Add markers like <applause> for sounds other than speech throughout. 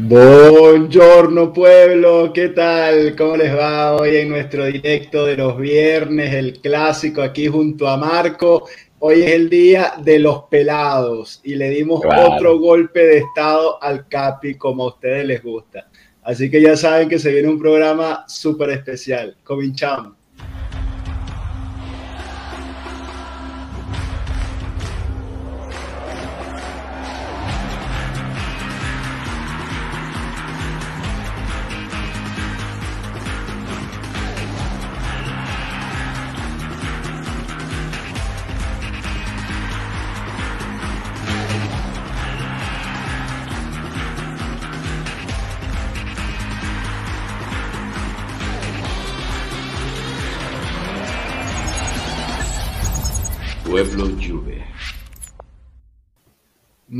Buongiorno pueblo, ¿qué tal? ¿Cómo les va hoy en nuestro directo de los viernes, el clásico aquí junto a Marco? Hoy es el día de los pelados y le dimos otro golpe de estado al Capi como a ustedes les gusta. Así que ya saben que se viene un programa súper especial. Cominchamos.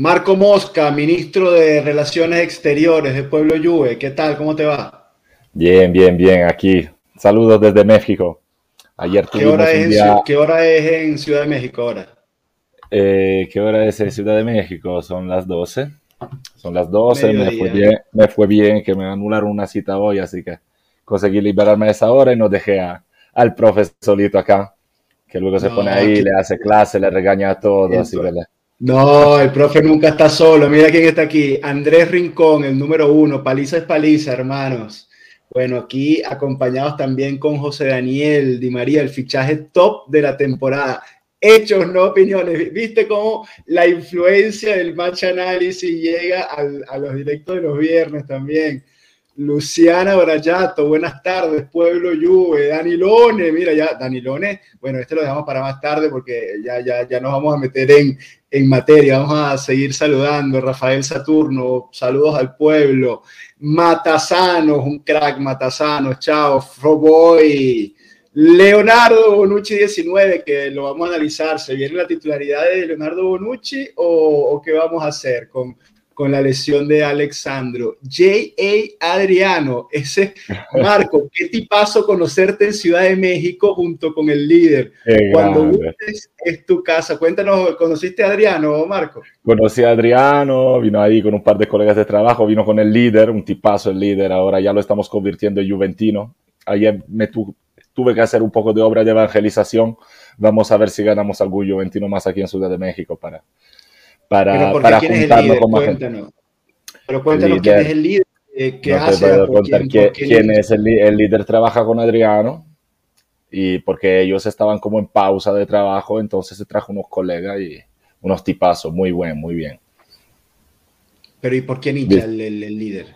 Marco Mosca, ministro de Relaciones Exteriores de Pueblo Juve. ¿Qué tal? ¿Cómo te va? Bien, bien, bien. Aquí. Saludos desde México. Ayer ¿Qué hora, es en, ¿Qué hora es en Ciudad de México ahora? Eh, ¿Qué hora es en Ciudad de México? Son las 12. Son las 12. Me fue, bien, me fue bien que me anularon una cita hoy, así que conseguí liberarme a esa hora y no dejé al profe solito acá, que luego se pone ahí, le hace clase, le regaña a todos. Así que no, el profe nunca está solo. Mira quién está aquí. Andrés Rincón, el número uno. Paliza es paliza, hermanos. Bueno, aquí acompañados también con José Daniel Di María, el fichaje top de la temporada. Hechos, no opiniones. ¿Viste cómo la influencia del match análisis llega a los directos de los viernes también? Luciana Brayato, buenas tardes, Pueblo Juve, Danilone, mira ya, Danilone, bueno, este lo dejamos para más tarde porque ya, ya, ya nos vamos a meter en, en materia, vamos a seguir saludando, Rafael Saturno, saludos al pueblo, Matasanos, un crack Matasanos, chao, Froboy, Leonardo Bonucci 19, que lo vamos a analizar, ¿se viene la titularidad de Leonardo Bonucci o, o qué vamos a hacer con con la lesión de Alexandro. J.A. Adriano, ese <laughs> Marco, qué tipazo conocerte en Ciudad de México junto con el líder. Cuando gustes, es tu casa. Cuéntanos, ¿conociste a Adriano, Marco? Conocí a Adriano, vino ahí con un par de colegas de trabajo, vino con el líder, un tipazo el líder, ahora ya lo estamos convirtiendo en juventino. Ayer me tuve que hacer un poco de obra de evangelización. Vamos a ver si ganamos algún juventino más aquí en Ciudad de México para para, para juntarnos con más gente. Pero cuéntanos quién es el líder. Eh, ¿Qué hace? quién, es el, el, líder. Trabaja con Adriano y porque ellos estaban como en pausa de trabajo, entonces se trajo unos colegas y unos tipazos, muy buen, muy bien. Pero ¿y por qué hincha el, el, líder?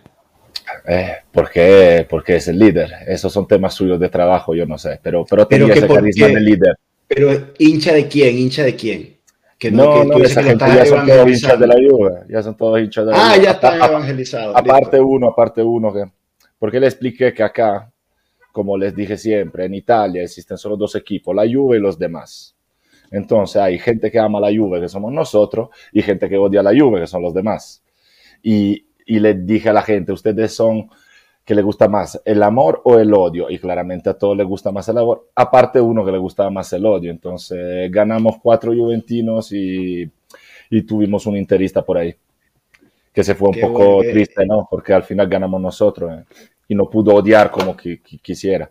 Eh, porque, porque es el líder. Esos son temas suyos de trabajo, yo no sé. Pero, pero tenía ese carisma del líder. Pero hincha de quién, hincha de quién no, no, esa gente ya son todos hinchas de la Juve, ya son todos hinchas de la Ah, ya están evangelizados. Aparte uno, aparte uno, que, porque le expliqué que acá, como les dije siempre, en Italia existen solo dos equipos, la Juve y los demás. Entonces hay gente que ama la Juve, que somos nosotros, y gente que odia la Juve, que son los demás. Y, y le dije a la gente, ustedes son que le gusta más, el amor o el odio. Y claramente a todos les gusta más el amor, aparte uno que le gustaba más el odio. Entonces ganamos cuatro juventinos y, y tuvimos un interista por ahí, que se fue un poco triste, ¿no? Porque al final ganamos nosotros ¿eh? y no pudo odiar como que, quisiera.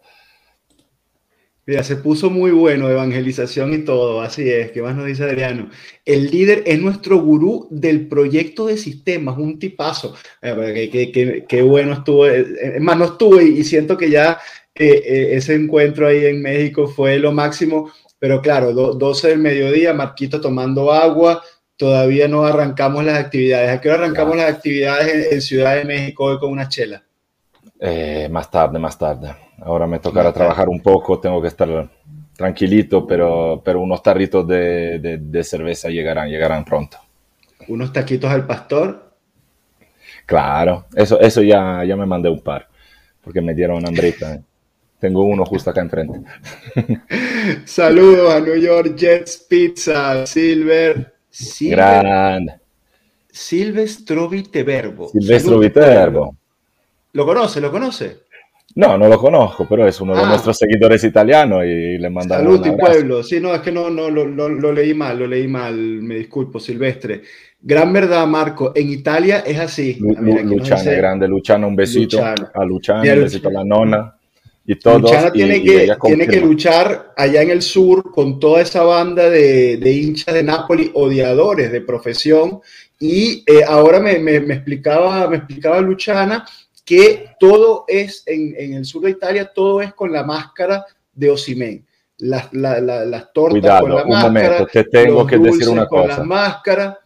Mira, se puso muy bueno, evangelización y todo, así es, ¿qué más nos dice Adriano? El líder es nuestro gurú del proyecto de sistemas, un tipazo. Eh, qué, bueno estuvo, eh, es más, no estuve y siento que ya eh, ese encuentro ahí en México fue lo máximo, pero claro, 12 del mediodía, Marquito tomando agua, todavía no arrancamos las actividades. ¿A qué hora arrancamos las actividades en, Ciudad de México hoy con una chela? más tarde, más tarde. Ahora me tocará trabajar un poco, tengo que estar tranquilito, pero, pero unos tarritos de, de, cerveza llegarán, llegarán pronto. ¿Unos taquitos al pastor? Claro, eso, eso ya, ya me mandé un par, porque me dieron hambrita. ¿eh? Tengo uno justo acá enfrente. <laughs> Saludos a New York Jets Pizza, Silver. Silver Grande. Silvestro Viterbo. Silvestro. ¿Lo conoce? ¿Lo conoce? No, no lo conozco, pero es uno de ah. nuestros seguidores italianos y le mandamos Salud y pueblo. Sí, no, es que no, no lo, lo, leí mal, lo leí mal, me disculpo, Silvestre. Gran verdad, Marco, en Italia es así. Luchana, grande Luchana, un besito a Luchana, un besito a la nona. Y todos, Luchana tiene, que, tiene que luchar allá en el sur con toda esa banda de, de hinchas de Nápoles, odiadores de profesión. Y eh, ahora me, me, me, explicaba, me explicaba Luchana que todo es en, en, el sur de Italia, todo es con la máscara de Osimen. Las, las tortas con la un momento, te tengo que decir una con cosa. la máscara.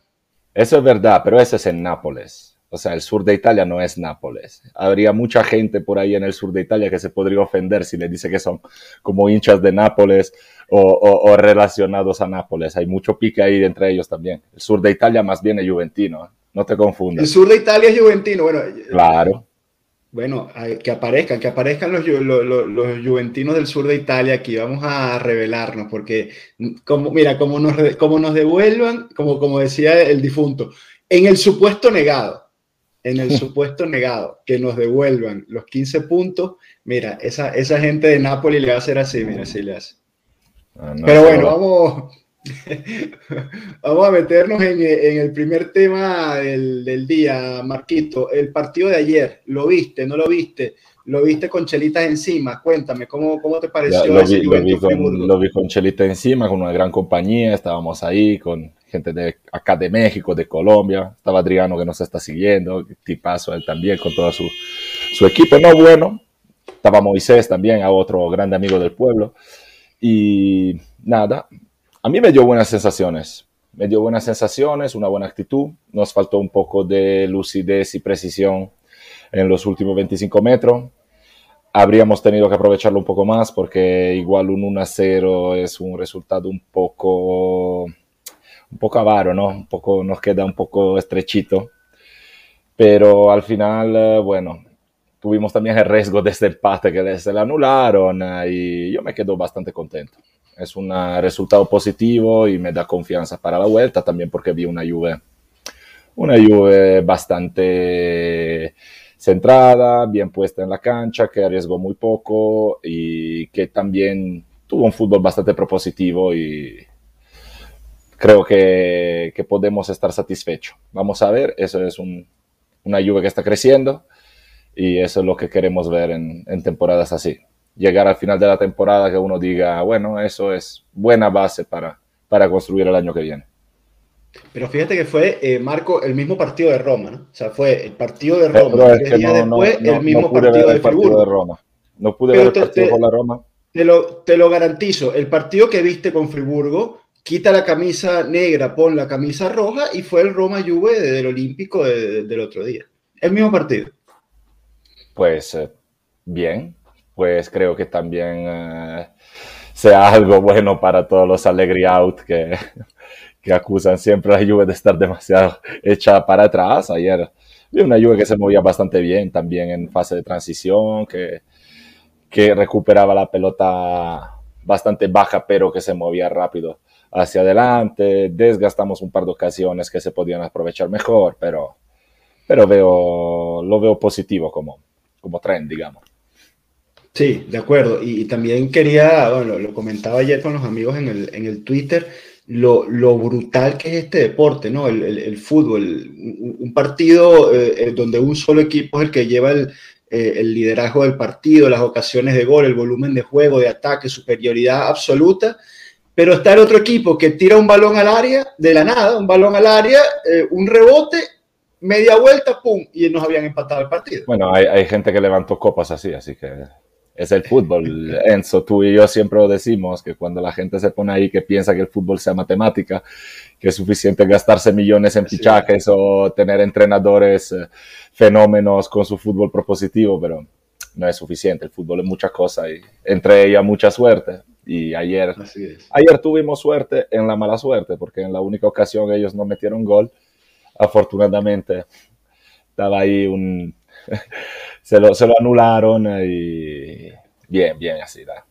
Eso es verdad, pero eso es en Nápoles. O sea, el sur de Italia no es Nápoles. Habría mucha gente por ahí en el sur de Italia que se podría ofender si le dice que son como hinchas de Nápoles o, o, o relacionados a Nápoles. Hay mucho pique ahí entre ellos también. El sur de Italia más bien es juventino. No te confundas. El sur de Italia es juventino. Bueno, claro. Bueno, que aparezcan, que aparezcan los, los, los, juventinos del sur de Italia aquí. Vamos a revelarnos, porque, como, mira, como nos, como nos devuelvan, como, como decía el difunto, en el supuesto negado, en el <laughs> supuesto negado, que nos devuelvan los 15 puntos, mira, esa, esa gente de Nápoles le va a hacer así, mira, así le hace. Ah, no, Pero bueno, vamos, <laughs> Vamos a meternos en, el primer tema del, día, Marquito. El partido de ayer, ¿lo viste? ¿No lo viste? ¿Lo viste con chelitas encima? Cuéntame, ¿cómo, cómo te pareció? lo, vi, lo, vi con, lo, vi, con, chelitas encima, con una gran compañía. Estábamos ahí con gente de acá de México, de Colombia. Estaba Adriano que nos está siguiendo, tipazo él también, con todo su, su equipo. No bueno. Estaba Moisés también, a otro grande amigo del pueblo. Y nada, a mí me dio buenas sensaciones. Me dio buenas sensaciones, una buena actitud. Nos faltó un poco de lucidez y precisión en los últimos 25 metros. Habríamos tenido que aprovecharlo un poco más porque igual un 1 a 0 es un resultado un poco, un poco avaro, ¿no? Un poco, nos queda un poco estrechito. Pero al final, eh, bueno, tuvimos también el riesgo de este empate que se le anularon eh, y yo me quedo bastante contento es un resultado positivo y me da confianza para la vuelta también porque vi una Juve, una Juve bastante centrada, bien puesta en la cancha, que arriesgó muy poco y que también tuvo un fútbol bastante propositivo y creo que, que podemos estar satisfechos. Vamos a ver, eso es un, una Juve que está creciendo y eso es lo que queremos ver en, en temporadas así llegar al final de la temporada que uno diga, bueno, eso es buena base para, para construir el año que viene. Pero fíjate que fue, eh, Marco, el mismo partido de Roma, ¿no? O sea, fue el partido de Roma. es que no, después, no, el mismo partido, de partido, de Roma. No pude ver el partido te, con la Roma. Te lo, te lo garantizo. El partido que viste con Friburgo, quita la camisa negra, pon la camisa roja y fue el Roma Juve del Olímpico de, de, del otro día. El mismo partido. Pues eh, bien, pues creo que también eh, sea algo bueno para todos los Allegri out que, <laughs> que acusan siempre a la Juve de estar demasiado hecha para atrás. Ayer vi una Juve que se movía bastante bien también en fase de transición, que, que recuperaba la pelota bastante baja, pero que se movía rápido hacia adelante. Desgastamos un par de ocasiones que se podían aprovechar mejor, pero, pero veo, lo veo positivo como, como tren, digamos. Sí, de acuerdo. Y, también quería, bueno, lo comentaba ayer con los amigos en el, en el Twitter, lo, lo, brutal que es este deporte, ¿no? El, el, fútbol, un, partido eh, eh, donde un solo equipo es el que lleva el, eh, el liderazgo del partido, las ocasiones de gol, el volumen de juego, de ataque, superioridad absoluta, pero está el otro equipo que tira un balón al área, de la nada, un balón al área, un rebote, media vuelta, pum, y nos habían empatado el partido. Bueno, hay, hay gente que levantó copas así, así que es el fútbol. <laughs> Enzo, tú y yo siempre lo decimos, que cuando la gente se pone ahí que piensa que el fútbol sea matemática, que es suficiente gastarse millones en fichajes o tener entrenadores eh, fenómenos con su fútbol propositivo, pero no es suficiente. El fútbol es muchas cosas y entre ellas mucha suerte. Y ayer, ayer tuvimos suerte en la mala suerte, porque en la única ocasión ellos no metieron gol, afortunadamente estaba ahí un se lo, se lo anularon y bien, bien así. ¿da?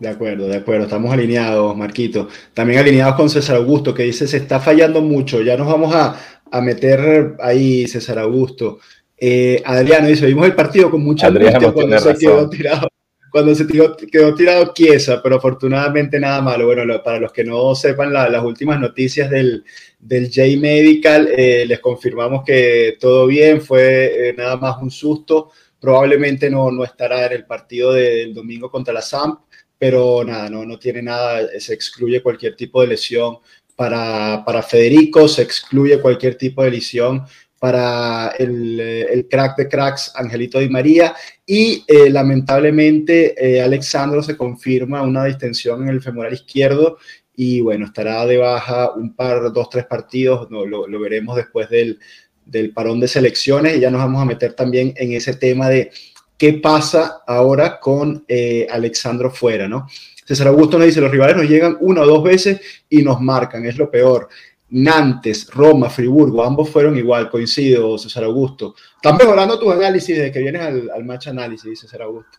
De acuerdo, de acuerdo, estamos alineados, Marquito. También alineados con César Augusto, que dice, se está fallando mucho, ya nos vamos a, a meter ahí, César Augusto. Eh, Adriano dice, vimos el partido con mucha angustia cuando se quedó tirado cuando se quedó tirado Chiesa, pero afortunadamente nada malo. Bueno, para los que no sepan las últimas noticias del, del J Medical, eh, les confirmamos que todo bien, fue eh, nada más un susto. Probablemente no, no estará en el partido del domingo contra la SAMP, pero nada, no, no tiene nada, se excluye cualquier tipo de lesión para, para Federico, se excluye cualquier tipo de lesión para el, el, crack de cracks Angelito Di María y eh, lamentablemente eh, Alexandro se confirma una distensión en el femoral izquierdo y bueno, estará de baja un par, dos, tres partidos, no, lo, lo, veremos después del, del parón de selecciones y ya nos vamos a meter también en ese tema de qué pasa ahora con eh, Alexandro fuera, ¿no? César Augusto nos dice, los rivales nos llegan una o dos veces y nos marcan, es lo peor. Nantes, Roma, Friburgo, ambos fueron igual, coincido, César Augusto. Están mejorando tus análisis desde que vienes al, match análisis, dice César Augusto.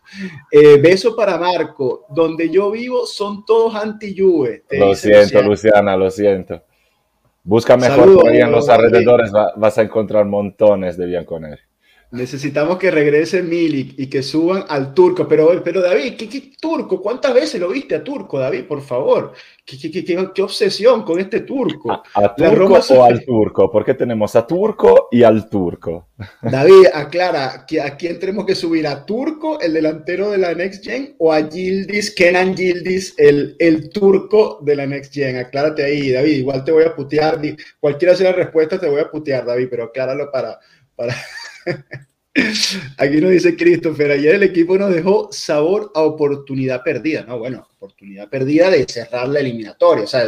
Eh, beso para Marco, donde yo vivo son todos anti-Juve. Lo siento, Luciana. lo siento. Busca mejor en los alrededores, vas a encontrar montones de Bianconeri. Necesitamos que regrese Milik y que suban al turco. Pero, pero David, ¿qué, turco? ¿Cuántas veces lo viste a turco, David? Por favor. ¿Qué, qué, qué obsesión con este turco? ¿A, turco o al turco? Porque tenemos a turco y al turco. David, aclara, ¿a quién tenemos que subir? ¿A turco, el delantero de la Next Gen? ¿O a Gildis, Kenan Gildis, el, el turco de la Next Gen? Aclárate ahí, David. Igual te voy a putear. Cualquiera sea la respuesta, te voy a putear, David, pero acláralo para... para... <laughs> Aquí nos dice Christopher, ayer el equipo nos dejó sabor a oportunidad perdida, ¿no? Bueno, oportunidad perdida de cerrar la eliminatoria, o sea,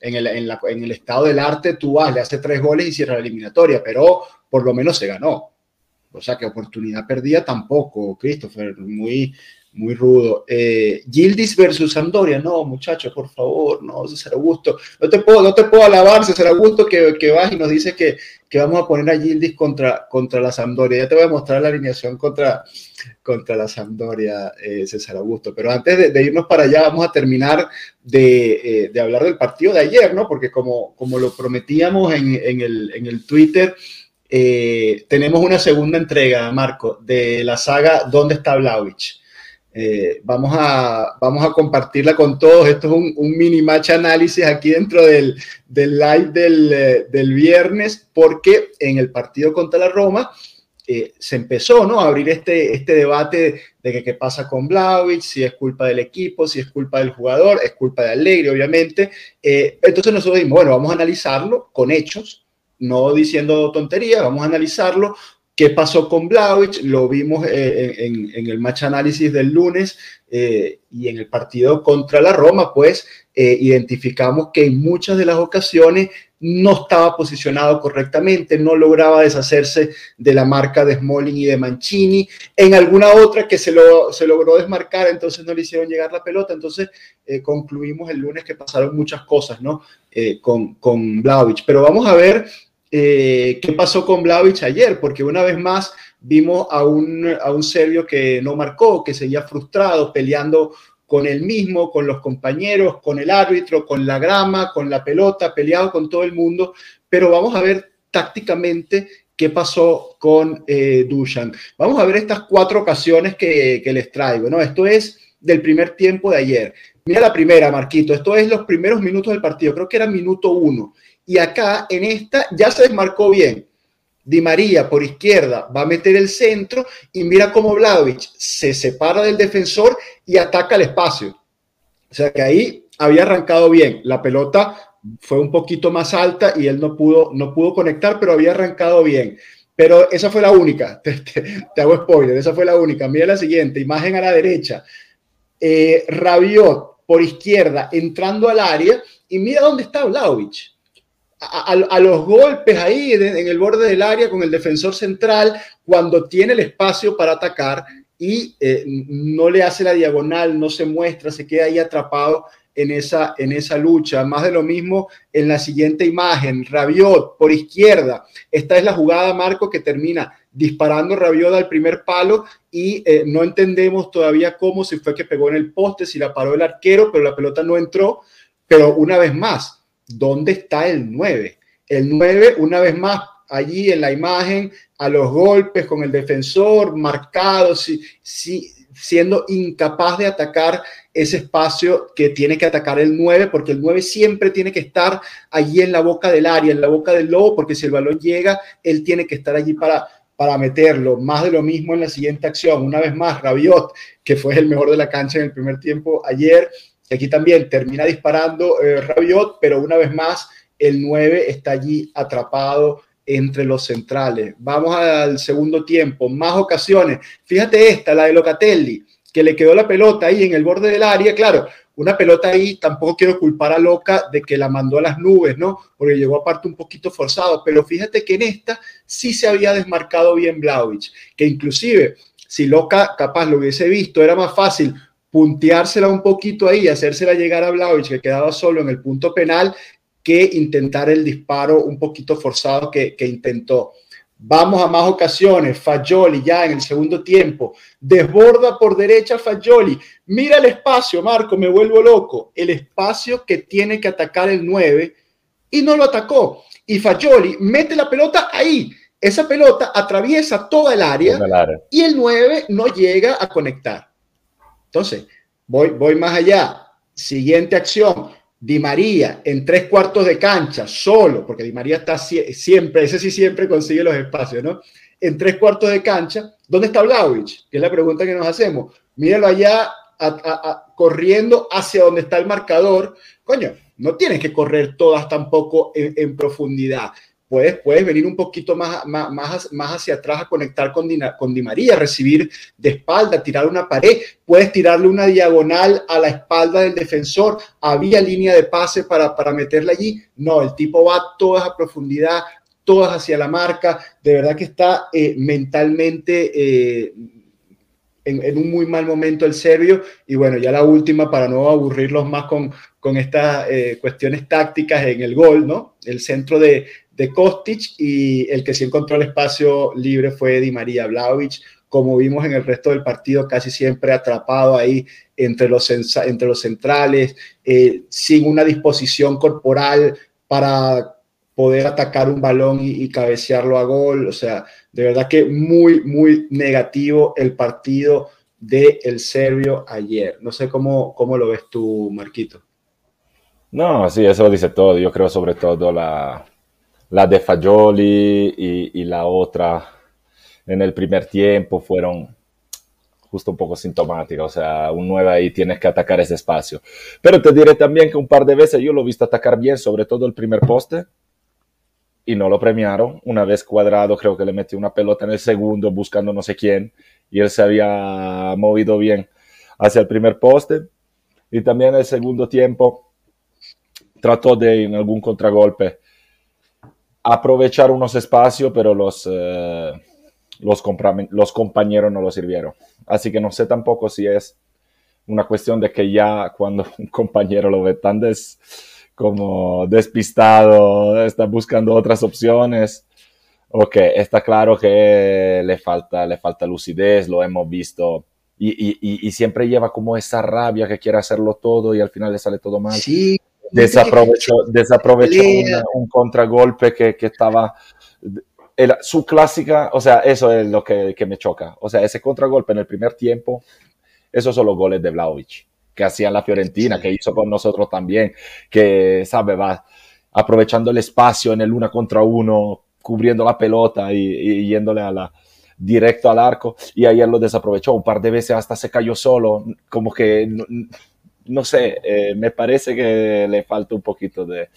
en el, en, el estado del arte tú vas, le haces tres goles y cierras la eliminatoria, pero por lo menos se ganó. O sea que oportunidad perdida tampoco, Christopher, muy, muy rudo. Eh, Gildis versus Sampdoria, no, muchachos, por favor, no, César Augusto. No te puedo, no te puedo alabar, César Augusto, que, que vas y nos dice que, que vamos a poner a Gildis contra, contra la Sampdoria. Ya te voy a mostrar la alineación contra, contra la Sampdoria, eh, César Augusto. Pero antes de, irnos para allá, vamos a terminar de, eh, de, hablar del partido de ayer, ¿no? Porque como, como lo prometíamos en, en, el, en el Twitter, eh, tenemos una segunda entrega, Marco, de la saga ¿Dónde está Blauich? Eh, vamos, a, vamos a compartirla con todos. Esto es un, mini match análisis aquí dentro del, del live del, eh, del, viernes, porque en el partido contra la Roma eh, se empezó ¿no? a abrir este, este debate de que qué pasa con Blaovic, si es culpa del equipo, si es culpa del jugador, es culpa de Alegre, obviamente. entonces nosotros dijimos, bueno, vamos a analizarlo con hechos, no diciendo tonterías, vamos a analizarlo ¿Qué pasó con Blaovic? Lo vimos eh, en, el match análisis del lunes eh, y en el partido contra la Roma, pues eh, identificamos que en muchas de las ocasiones no estaba posicionado correctamente, no lograba deshacerse de la marca de Smalling y de Mancini. En alguna otra que se, lo, se logró desmarcar, entonces no le hicieron llegar la pelota. Entonces concluimos el lunes que pasaron muchas cosas, ¿no? con, con Blaovic. Pero vamos a ver eh, qué pasó con Vlaovic ayer, porque una vez más vimos a un, a un serbio que no marcó, que seguía frustrado, peleando con él mismo, con los compañeros, con el árbitro, con la grama, con la pelota, peleado con todo el mundo. Pero vamos a ver tácticamente qué pasó con eh, Dushan. Vamos a ver estas cuatro ocasiones que, que les traigo. ¿no? Esto es del primer tiempo de ayer. Mira la primera, Marquito. Esto es los primeros minutos del partido. Creo que era minuto uno y acá en esta ya se desmarcó bien. Di María por izquierda va a meter el centro y mira cómo Vlaovic se separa del defensor y ataca el espacio. O sea que ahí había arrancado bien. La pelota fue un poquito más alta y él no pudo, no pudo conectar, pero había arrancado bien. Pero esa fue la única, <laughs> te, hago spoiler, esa fue la única. Mira la siguiente, imagen a la derecha. Eh, Rabiot por izquierda entrando al área y mira dónde está Vlaovic a, los golpes ahí en, el borde del área con el defensor central cuando tiene el espacio para atacar y eh, no le hace la diagonal, no se muestra, se queda ahí atrapado en esa, en esa lucha. Más de lo mismo en la siguiente imagen, Rabiot por izquierda. Esta es la jugada, Marco, que termina disparando Rabiot al primer palo y eh, no entendemos todavía cómo, si fue que pegó en el poste, si la paró el arquero, pero la pelota no entró. Pero una vez más, ¿dónde está el 9? El 9, una vez más, allí en la imagen a los golpes con el defensor, marcado, si, si, siendo incapaz de atacar ese espacio que tiene que atacar el 9, porque el 9 siempre tiene que estar allí en la boca del área, en la boca del lobo, porque si el balón llega, él tiene que estar allí para, para meterlo. Más de lo mismo en la siguiente acción. Una vez más, Rabiot, que fue el mejor de la cancha en el primer tiempo ayer. Aquí también termina disparando eh, Rabiot, pero una vez más, el 9 está allí atrapado entre los centrales. Vamos al segundo tiempo, más ocasiones. Fíjate esta, la de Locatelli, que le quedó la pelota ahí en el borde del área. Claro, una pelota ahí, tampoco quiero culpar a Loca de que la mandó a las nubes, ¿no? Porque llegó aparte un poquito forzado, pero fíjate que en esta sí se había desmarcado bien Blaovic, que inclusive si Loca capaz lo hubiese visto, era más fácil punteársela un poquito ahí y hacérsela llegar a Blaovic, que quedaba solo en el punto penal, que intentar el disparo un poquito forzado que, intentó. Vamos a más ocasiones. Fagioli ya en el segundo tiempo. Desborda por derecha Fagioli. Mira el espacio, Marco, me vuelvo loco. El espacio que tiene que atacar el 9 y no lo atacó. Y Fagioli mete la pelota ahí. Esa pelota atraviesa toda el área, y el 9 no llega a conectar. Entonces, voy, voy más allá. Siguiente acción. Di María en tres cuartos de cancha, solo, porque Di María está siempre, ese sí siempre consigue los espacios, ¿no? En tres cuartos de cancha, ¿dónde está Vlaovic? Que es la pregunta que nos hacemos. Míralo allá corriendo hacia donde está el marcador. Coño, no tienes que correr todas tampoco en profundidad puedes, venir un poquito más, más, más, hacia atrás a conectar con con Di María, recibir de espalda, tirar una pared, puedes tirarle una diagonal a la espalda del defensor, había línea de pase para, para meterla allí, no, el tipo va todas a profundidad, todas hacia la marca, de verdad que está eh, mentalmente... Eh, en, un muy mal momento el serbio. Y bueno, ya la última, para no aburrirlos más con, con estas eh, cuestiones tácticas en el gol, ¿no? El centro de, de Kostic y el que sí encontró el espacio libre fue Di María Vlaovic, como vimos en el resto del partido, casi siempre atrapado ahí entre los, entre los centrales, eh, sin una disposición corporal para poder atacar un balón y, cabecearlo a gol. O sea, de verdad que muy, muy negativo el partido del el serbio ayer. No sé cómo, cómo lo ves tú, Marquito. No, sí, eso lo dice todo. Yo creo sobre todo la, la de Fagioli y, la otra en el primer tiempo fueron justo un poco sintomáticas. O sea, un 9 ahí tienes que atacar ese espacio. Pero te diré también que un par de veces yo lo he visto atacar bien, sobre todo el primer poste, y no lo premiaron. Una vez cuadrado, creo que le metió una pelota en el segundo buscando no sé quién, y él se había movido bien hacia el primer poste. Y también en el segundo tiempo trató de en algún contragolpe aprovechar unos espacios, pero los, eh, los, compañeros no lo sirvieron. Así que no sé tampoco si es una cuestión de que ya cuando un <laughs> compañero lo ve tan des, como despistado, está buscando otras opciones, o que está claro que le falta, le falta lucidez, lo hemos visto. Y, y, y, siempre lleva como esa rabia que quiere hacerlo todo y al final le sale todo mal. Sí, desaprovechó, desaprovechó un contragolpe que, que estaba su clásica, o sea, eso es lo que, que, me choca. O sea, ese contragolpe en el primer tiempo, esos son los goles de Vlaovic, que hacía la Fiorentina, que hizo con nosotros también, que, sabe, va aprovechando el espacio en el una contra uno, cubriendo la pelota y, y yéndole a la, directo al arco. Y ayer lo desaprovechó un par de veces, hasta se cayó solo, como que no sé, eh, me parece que le falta un poquito de,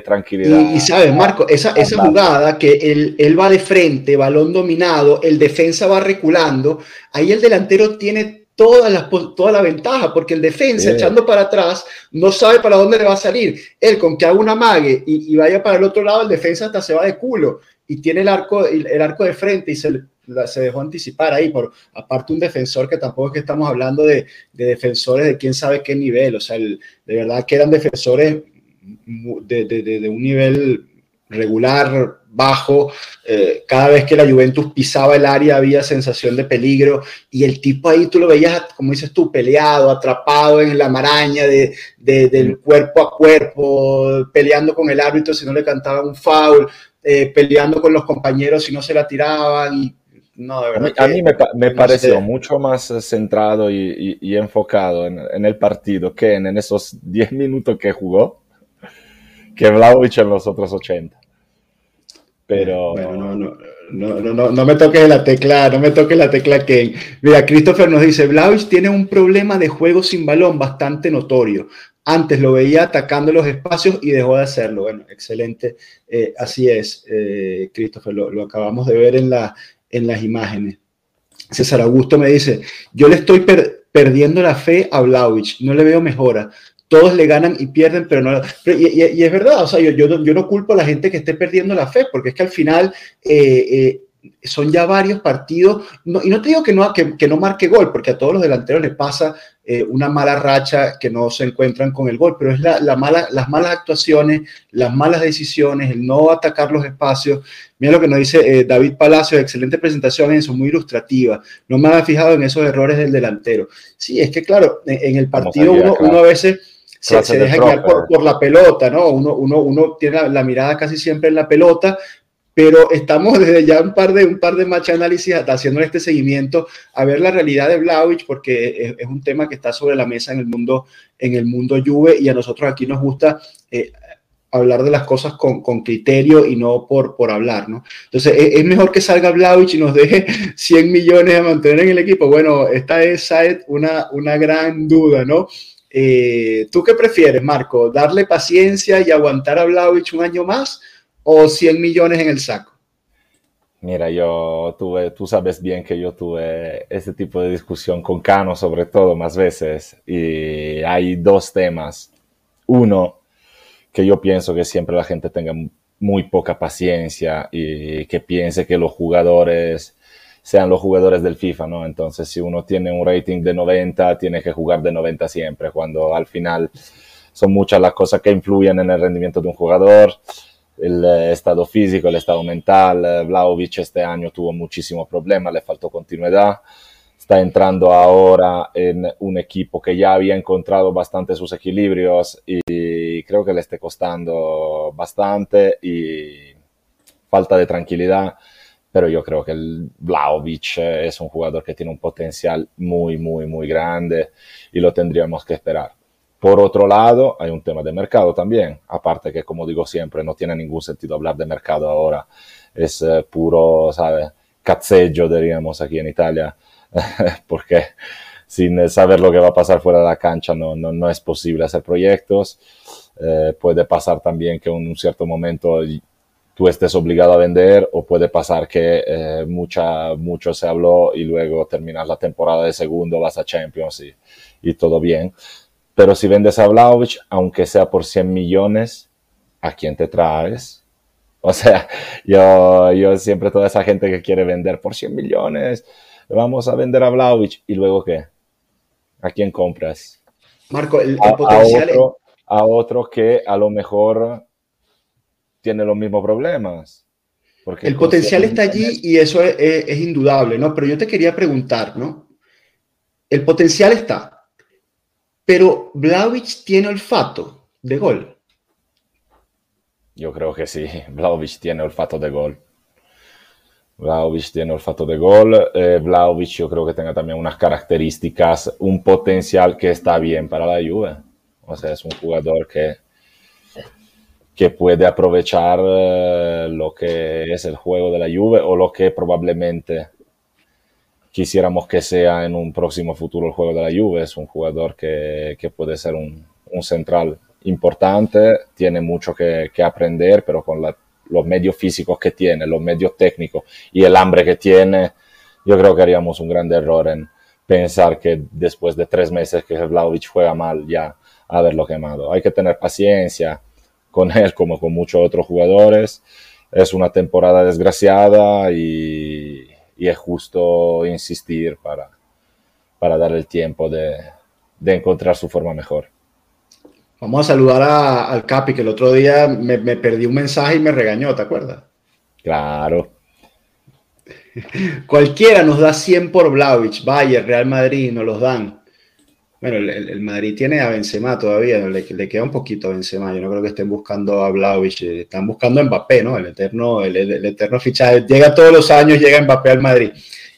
tranquilidad. Y, sabes, Marco, esa, esa jugada que él, él, va de frente, balón dominado, el defensa va reculando, ahí el delantero tiene toda la, toda la ventaja, porque el defensa echando para atrás no sabe para dónde le va a salir. Él con que haga una mague y, y vaya para el otro lado, el defensa hasta se va de culo y tiene el arco, el, arco de frente y se, se dejó anticipar ahí, por aparte un defensor que tampoco es que estamos hablando de, defensores de quién sabe qué nivel, o sea, de verdad que eran defensores de, de, un nivel regular, bajo, eh, cada vez que la Juventus pisaba el área había sensación de peligro y el tipo ahí tú lo veías, como dices tú, peleado, atrapado en la maraña de, del cuerpo a cuerpo, peleando con el árbitro si no le cantaba un foul, eh, peleando con los compañeros si no se la tiraban. No, de verdad a mí, me, pareció mucho más centrado y, enfocado en, el partido que en, esos 10 minutos que jugó que Vlaovic en los otros 80. Pero... no, no, no, no, me toque la tecla, no me toque la tecla Ken. Mira, Christopher nos dice, Vlaovic tiene un problema de juego sin balón bastante notorio. Antes lo veía atacando los espacios y dejó de hacerlo. Bueno, excelente. Eh, así es, eh, Christopher, lo, acabamos de ver en, la, en las imágenes. César Augusto me dice, yo le estoy perdiendo la fe a Vlaovic, no le veo mejora. Todos le ganan y pierden, pero no... y, es verdad, o sea, yo, yo, yo, no culpo a la gente que esté perdiendo la fe, porque es que al final... Eh, son ya varios partidos, y no te digo que no, que, no marque gol, porque a todos los delanteros les pasa eh, una mala racha que no se encuentran con el gol, pero es la, mala, las malas actuaciones, las malas decisiones, el no atacar los espacios. Mira lo que nos dice eh, David Palacio, excelente presentación, eso, muy ilustrativa. No me había fijado en esos errores del delantero. Sí, es que claro, en, el partido uno, a veces se, deja guiar por, la pelota, ¿no? Uno, uno, uno tiene la, mirada casi siempre en la pelota pero estamos <laughs> desde ya un par de, un par de match análisis haciendo este seguimiento a ver la realidad de Vlaovic porque es, un tema que está sobre la mesa en el mundo, en el mundo Juve y a nosotros aquí nos gusta eh, hablar de las cosas con, con, criterio y no por, por hablar, ¿no? Entonces, es, mejor que salga Vlaovic y nos deje <laughs> 100 millones a mantener en el equipo. Bueno, esta es, una, una gran duda, ¿no? Eh, ¿Tú qué prefieres, Marco? ¿Darle paciencia y aguantar a Vlaovic un año más? o 100 millones en el saco? Mira, yo tuve, tú sabes bien que yo tuve este tipo de discusión con Cano, sobre todo, más veces, y hay dos temas. Uno, que yo pienso que siempre la gente tenga muy poca paciencia y que piense que los jugadores sean los jugadores del FIFA, ¿no? Entonces, si uno tiene un rating de 90, tiene que jugar de 90 siempre, cuando al final son muchas las cosas que influyen en el rendimiento de un jugador el eh, estado físico, el estado mental. Eh, Vlaovic este año tuvo muchísimos problemas, le faltó continuidad. Está entrando ahora en un equipo que ya había encontrado bastante sus equilibrios y creo que le esté costando bastante y falta de tranquilidad. Pero yo creo que el Vlaovic eh, es un jugador que tiene un potencial muy, muy, muy grande y lo tendríamos que esperar. Por otro lado, hay un tema de mercado también, aparte que, como digo siempre, no tiene ningún sentido hablar de mercado ahora, es eh, puro, ¿sabes? Cazzeggio, diríamos aquí en Italia, <laughs> porque sin saber lo que va a pasar fuera de la cancha no, no, no es posible hacer proyectos. Eh, puede pasar también que en un cierto momento tú estés obligado a vender o puede pasar que eh, mucha, mucho se habló y luego terminas la temporada de segundo, vas a Champions y, y todo bien. Pero si vendes a Vlaovic, aunque sea por 100 millones, ¿a quién te traes? <laughs> O sea, yo, yo siempre toda esa gente que quiere vender por 100 millones, vamos a vender a Vlaovic y luego qué? ¿A quién compras? Marco, el, potencial... A otro, que a lo mejor tiene los mismos problemas. Porque el potencial está allí y eso es, es, indudable, ¿no? Pero yo te quería preguntar, ¿no? El potencial está, pero Vlaovic tiene olfato de gol. Yo creo que sí, <laughs> Vlaovic tiene olfato de gol. Vlaovic tiene olfato de gol. Eh, Vlaovic yo creo que tenga también unas características, un potencial que está bien para la Juve. O sea, es un jugador que, que puede aprovechar eh, lo que es el juego de la Juve o lo que probablemente quisiéramos que sea en un próximo futuro el juego de la Juve. Es un jugador que, que puede ser un, un, central importante, tiene mucho que, que aprender, pero con los medios físicos que tiene, los medios técnicos y el hambre que tiene, yo creo que haríamos un gran error en pensar que después de tres meses que Vlaovic juega mal ya haberlo quemado. Hay que tener paciencia con él como con muchos otros jugadores. Es una temporada desgraciada y, y es justo insistir para, para dar el tiempo de, de encontrar su forma mejor. Vamos a saludar al Capi, que el otro día me, me, perdí un mensaje y me regañó, ¿te acuerdas? Claro. <laughs> Cualquiera nos da 100 por Vlaovic, Bayern, Real Madrid, nos los dan. Bueno, el, Madrid tiene a Benzema todavía, le, queda un poquito a Benzema. Yo no creo que estén buscando a Vlaovic, eh, están buscando a Mbappé, ¿no? El eterno, el, eterno fichaje. Llega todos los años, llega Mbappé al Madrid.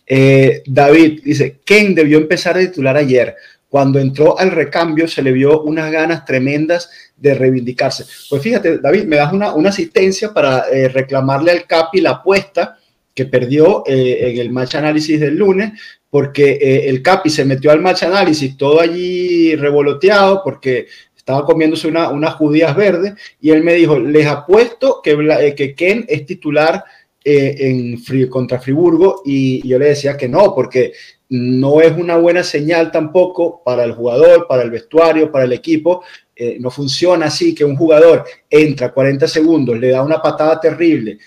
Eh, David dice, Ken debió empezar a titular ayer. Cuando entró al recambio se le vio unas ganas tremendas de reivindicarse. Pues fíjate, David, me das una, una asistencia para eh, reclamarle al Capi la apuesta que perdió en el match análisis del lunes, porque eh, el Capi se metió al match análisis todo allí revoloteado porque estaba comiéndose unas judías verdes y él me dijo, les apuesto que, eh, que Ken es titular eh, en, contra Friburgo y yo le decía que no, porque no es una buena señal tampoco para el jugador, para el vestuario, para el equipo, eh, no funciona así, que un jugador entra 40 segundos, le da una patada terrible,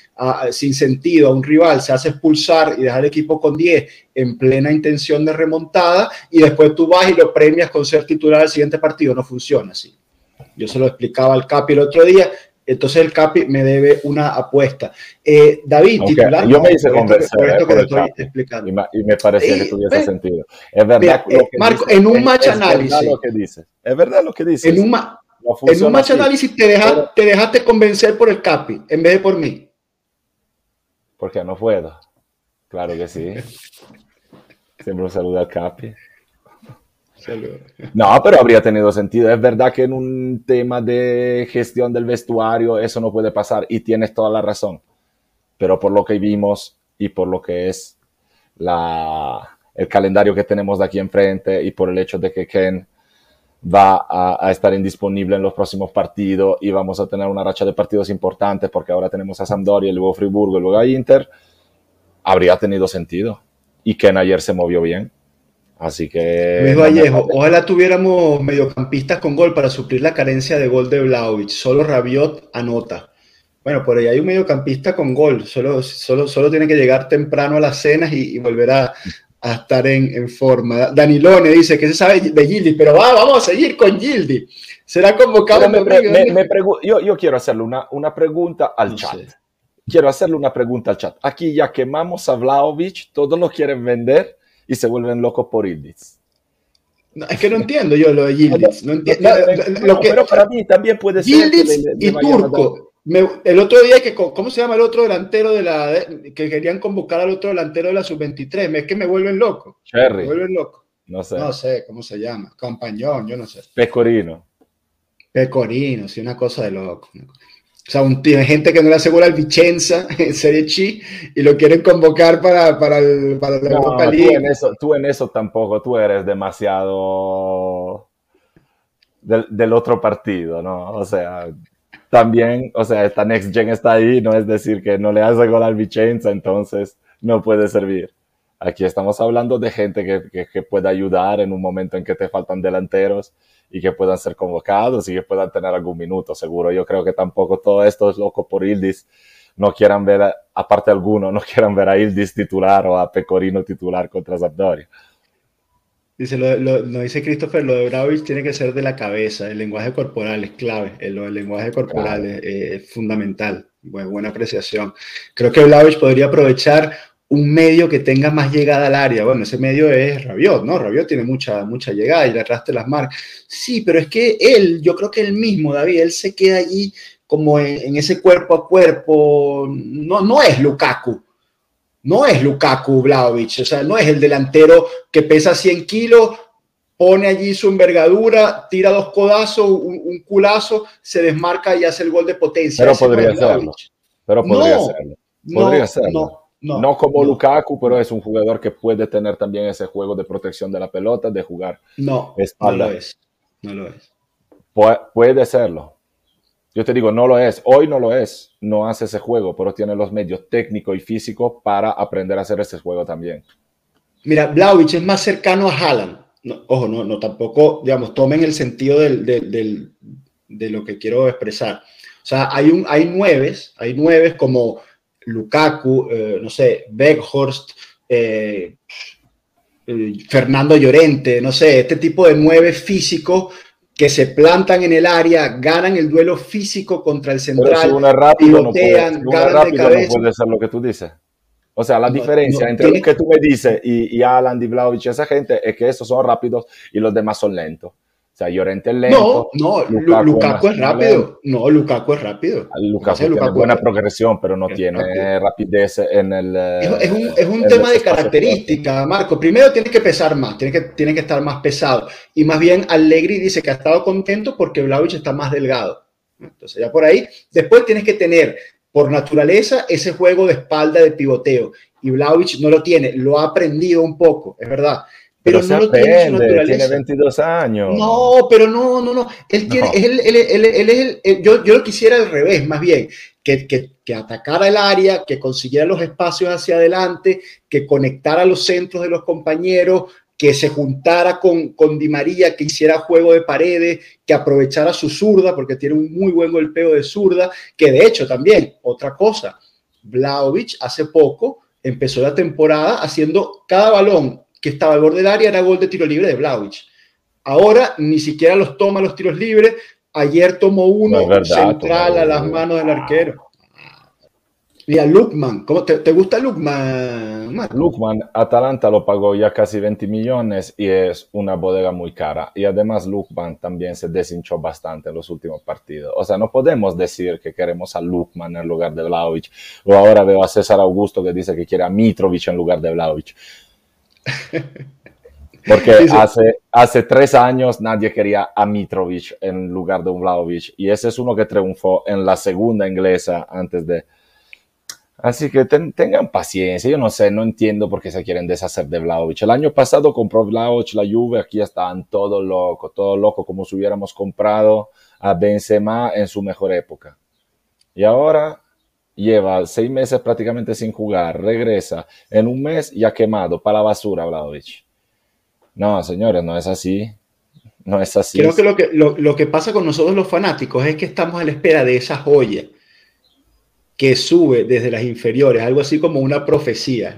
sin sentido a un rival, se hace expulsar y deja el equipo con 10 en plena intención de remontada y después tú vas y lo premias con ser titular al siguiente partido. No funciona así. Yo se lo explicaba al Capi el otro día, entonces el Capi me debe una apuesta. Eh, David, titular. Yo me hice convencer esto, que estoy explicando. Y, me parecía que tuviese sentido. Es verdad. Eh, Marco, en un match análisis. Es verdad lo que dice. Es verdad lo que dice. En un, en un match análisis te, te dejaste convencer por el Capi en vez de por mí. Porque no puedo. Claro que sí. <laughs> Siempre un saludo al Capi. <laughs> No, pero habría tenido sentido. Es verdad que en un tema de gestión del vestuario eso no puede pasar y tienes toda la razón. Pero por lo que vimos y por lo que es la, el calendario que tenemos de aquí enfrente y por el hecho de que Ken va a, estar indisponible en los próximos partidos y vamos a tener una racha de partidos importantes porque ahora tenemos a Sampdoria, luego Friburgo y luego a Inter, habría tenido sentido. Y Ken ayer se movió bien. Así que. Luis Vallejo, ojalá tuviéramos mediocampistas con gol para suplir la carencia de gol de Vlaovic. Solo Rabiot anota. Bueno, por ahí hay un mediocampista con gol. Solo, solo, solo tiene que llegar temprano a las cenas y, volver a, estar en, forma. Danilone dice que se sabe de Gildi, pero va, vamos a seguir con Gildi. Será convocado. Me, yo, yo, quiero hacerle una, una pregunta al chat. Quiero hacerle una pregunta al chat. Aquí ya quemamos a Vlaovic, todos lo quieren vender y se vuelven locos por Yildiz. es que no entiendo yo lo de. No entiendo, lo que, pero para mí también puede ser. Yildiz y Turco. el otro día que, ¿cómo se llama el otro delantero de la, que querían convocar al otro delantero de la sub-23? Es que me vuelven loco. Cherry. Me vuelven loco. No sé. No sé cómo se llama. Compañón, yo no sé. Pecorino. Pecorino, sí, una cosa de loco. O sea, un, gente que no le asegura el Vicenza <laughs> en Serie C y lo quieren convocar para, para, el, para la Europa League. Tú en, eso, tú en eso tampoco, tú eres demasiado del, del, otro partido, ¿no? O sea, también, o sea, esta Next Gen está ahí, no es decir que no le hace gol al Vicenza, entonces no puede servir. Aquí estamos hablando de gente que, que, que puede ayudar en un momento en que te faltan delanteros y que puedan ser convocados y que puedan tener algún minuto, seguro. Yo creo que tampoco todo esto es loco por Ildis. No quieran ver, aparte alguno, no <laughs> quieran ver a Ildis titular o a Pecorino titular contra Sampdoria. Dice, lo, lo, dice Christopher, lo de Bravich tiene que ser de la cabeza, el lenguaje corporal es clave, el, el lenguaje corporal es, fundamental, buena apreciación. Creo que Blavich podría aprovechar un medio que tenga más llegada al área. Bueno, ese medio es Rabiot, ¿no? Rabiot tiene mucha, mucha llegada y le arrastre las marcas. Sí, pero es que él, yo creo que él mismo, David, él se queda allí como en, ese cuerpo a cuerpo. No, no es Lukaku. No es Lukaku Vlaovic. O sea, no es el delantero que pesa 100 kilos, pone allí su envergadura, tira dos codazos, un, culazo, se desmarca y hace el gol de potencia. Pero podría hacerlo. Pero podría hacerlo. Podría hacerlo. No, como Lukaku, pero es un jugador que puede tener también ese juego de protección de la pelota, de jugar. No, espalda. no lo es. No lo es. puede serlo. Yo te digo, no lo es. Hoy no lo es. No hace ese juego, pero tiene los medios técnicos y físicos para aprender a hacer ese juego también. Mira, Vlaovic es más cercano a Haaland. ojo, no, no tampoco, digamos, tomen el sentido del, del, de lo que quiero expresar. O sea, hay, un, hay nueves, hay nueves como Lukaku, eh, no sé, Beckhorst, eh, eh, Fernando Llorente, no sé, este tipo de nueve físicos que se plantan en el área, ganan el duelo físico contra el central, si una rápido, no puede, ser lo que tú dices. O sea, la diferencia entre lo que tú me dices y, y Alan, Di Vlaovic y esa gente es que estos son rápidos y los demás son lentos. O sea, Llorente es lento. No, no, Lukaku, es rápido. No, Lukaku es rápido. Lukaku tiene buena progresión, pero no tiene rapidez en el. Es, un, es un tema de característica, Marco. Primero tiene que pesar más, tiene que, tiene que estar más pesado. Y más bien Allegri dice que ha estado contento porque Vlaovic está más delgado. Entonces, ya por ahí. Después tienes que tener, por naturaleza, ese juego de espalda de pivoteo. Y Vlaovic no lo tiene, lo ha aprendido un poco, es verdad pero, no lo tiene Tiene 22 años. No, pero no, no, no. Él tiene, Él, él, él, es el, yo, yo lo quisiera al revés, más bien, que, que, que, atacara el área, que consiguiera los espacios hacia adelante, que conectara los centros de los compañeros, que se juntara con, con Di María, que hiciera juego de paredes, que aprovechara su zurda, porque tiene un muy buen golpeo de zurda, que de hecho también, otra cosa, Vlaovic hace poco empezó la temporada haciendo cada balón que estaba al borde del área era gol de tiro libre de Vlaovic. Ahora ni siquiera los toma los tiros libres. Ayer tomó uno central a las manos del arquero. Mira, Lukman, ¿cómo te, gusta Lukman? Lukman, Atalanta lo pagó ya casi 20 millones y es una bodega muy cara. Y además Lukman también se deshinchó bastante en los últimos partidos. O sea, no podemos decir que queremos a Lukman en lugar de Vlaovic. O ahora veo a César Augusto que dice que quiere a Mitrovic en lugar de Vlaovic. Porque <laughs> Hace, hace tres años nadie quería a Mitrovic en lugar de un Vlaovic y ese es uno que triunfó en la segunda inglesa antes de... Así que tengan paciencia, yo no sé, no entiendo por qué se quieren deshacer de Vlaovic. El año pasado compró Vlaovic la Juve, aquí estaban todo loco, todo loco, como si hubiéramos comprado a Benzema en su mejor época. Y ahora lleva seis meses prácticamente sin jugar, regresa en un mes ya quemado para la basura, Vladovic. No, señores, no es así. No es así. Creo que lo que, lo, que pasa con nosotros los fanáticos es que estamos a la espera de esa joya que sube desde las inferiores, algo así como una profecía.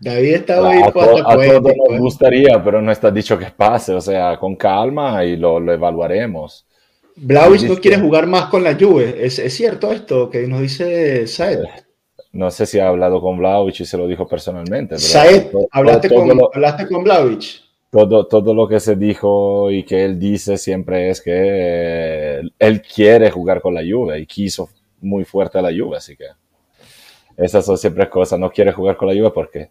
David está hoy a, todos nos ¿eh? gustaría, pero no está dicho que pase, o sea, con calma y lo, lo evaluaremos. Blauich no quiere jugar más con la Juve. ¿Es, ¿Es, cierto esto que nos dice Saed? No sé si ha hablado con Blauich y se lo dijo personalmente. Saed, ¿hablaste, con, ¿hablaste con Blauich? Todo, todo lo que se dijo y que él dice siempre es que él quiere jugar con la Juve y quiso muy fuerte a la Juve, así que esas son siempre cosas. No quiere jugar con la Juve porque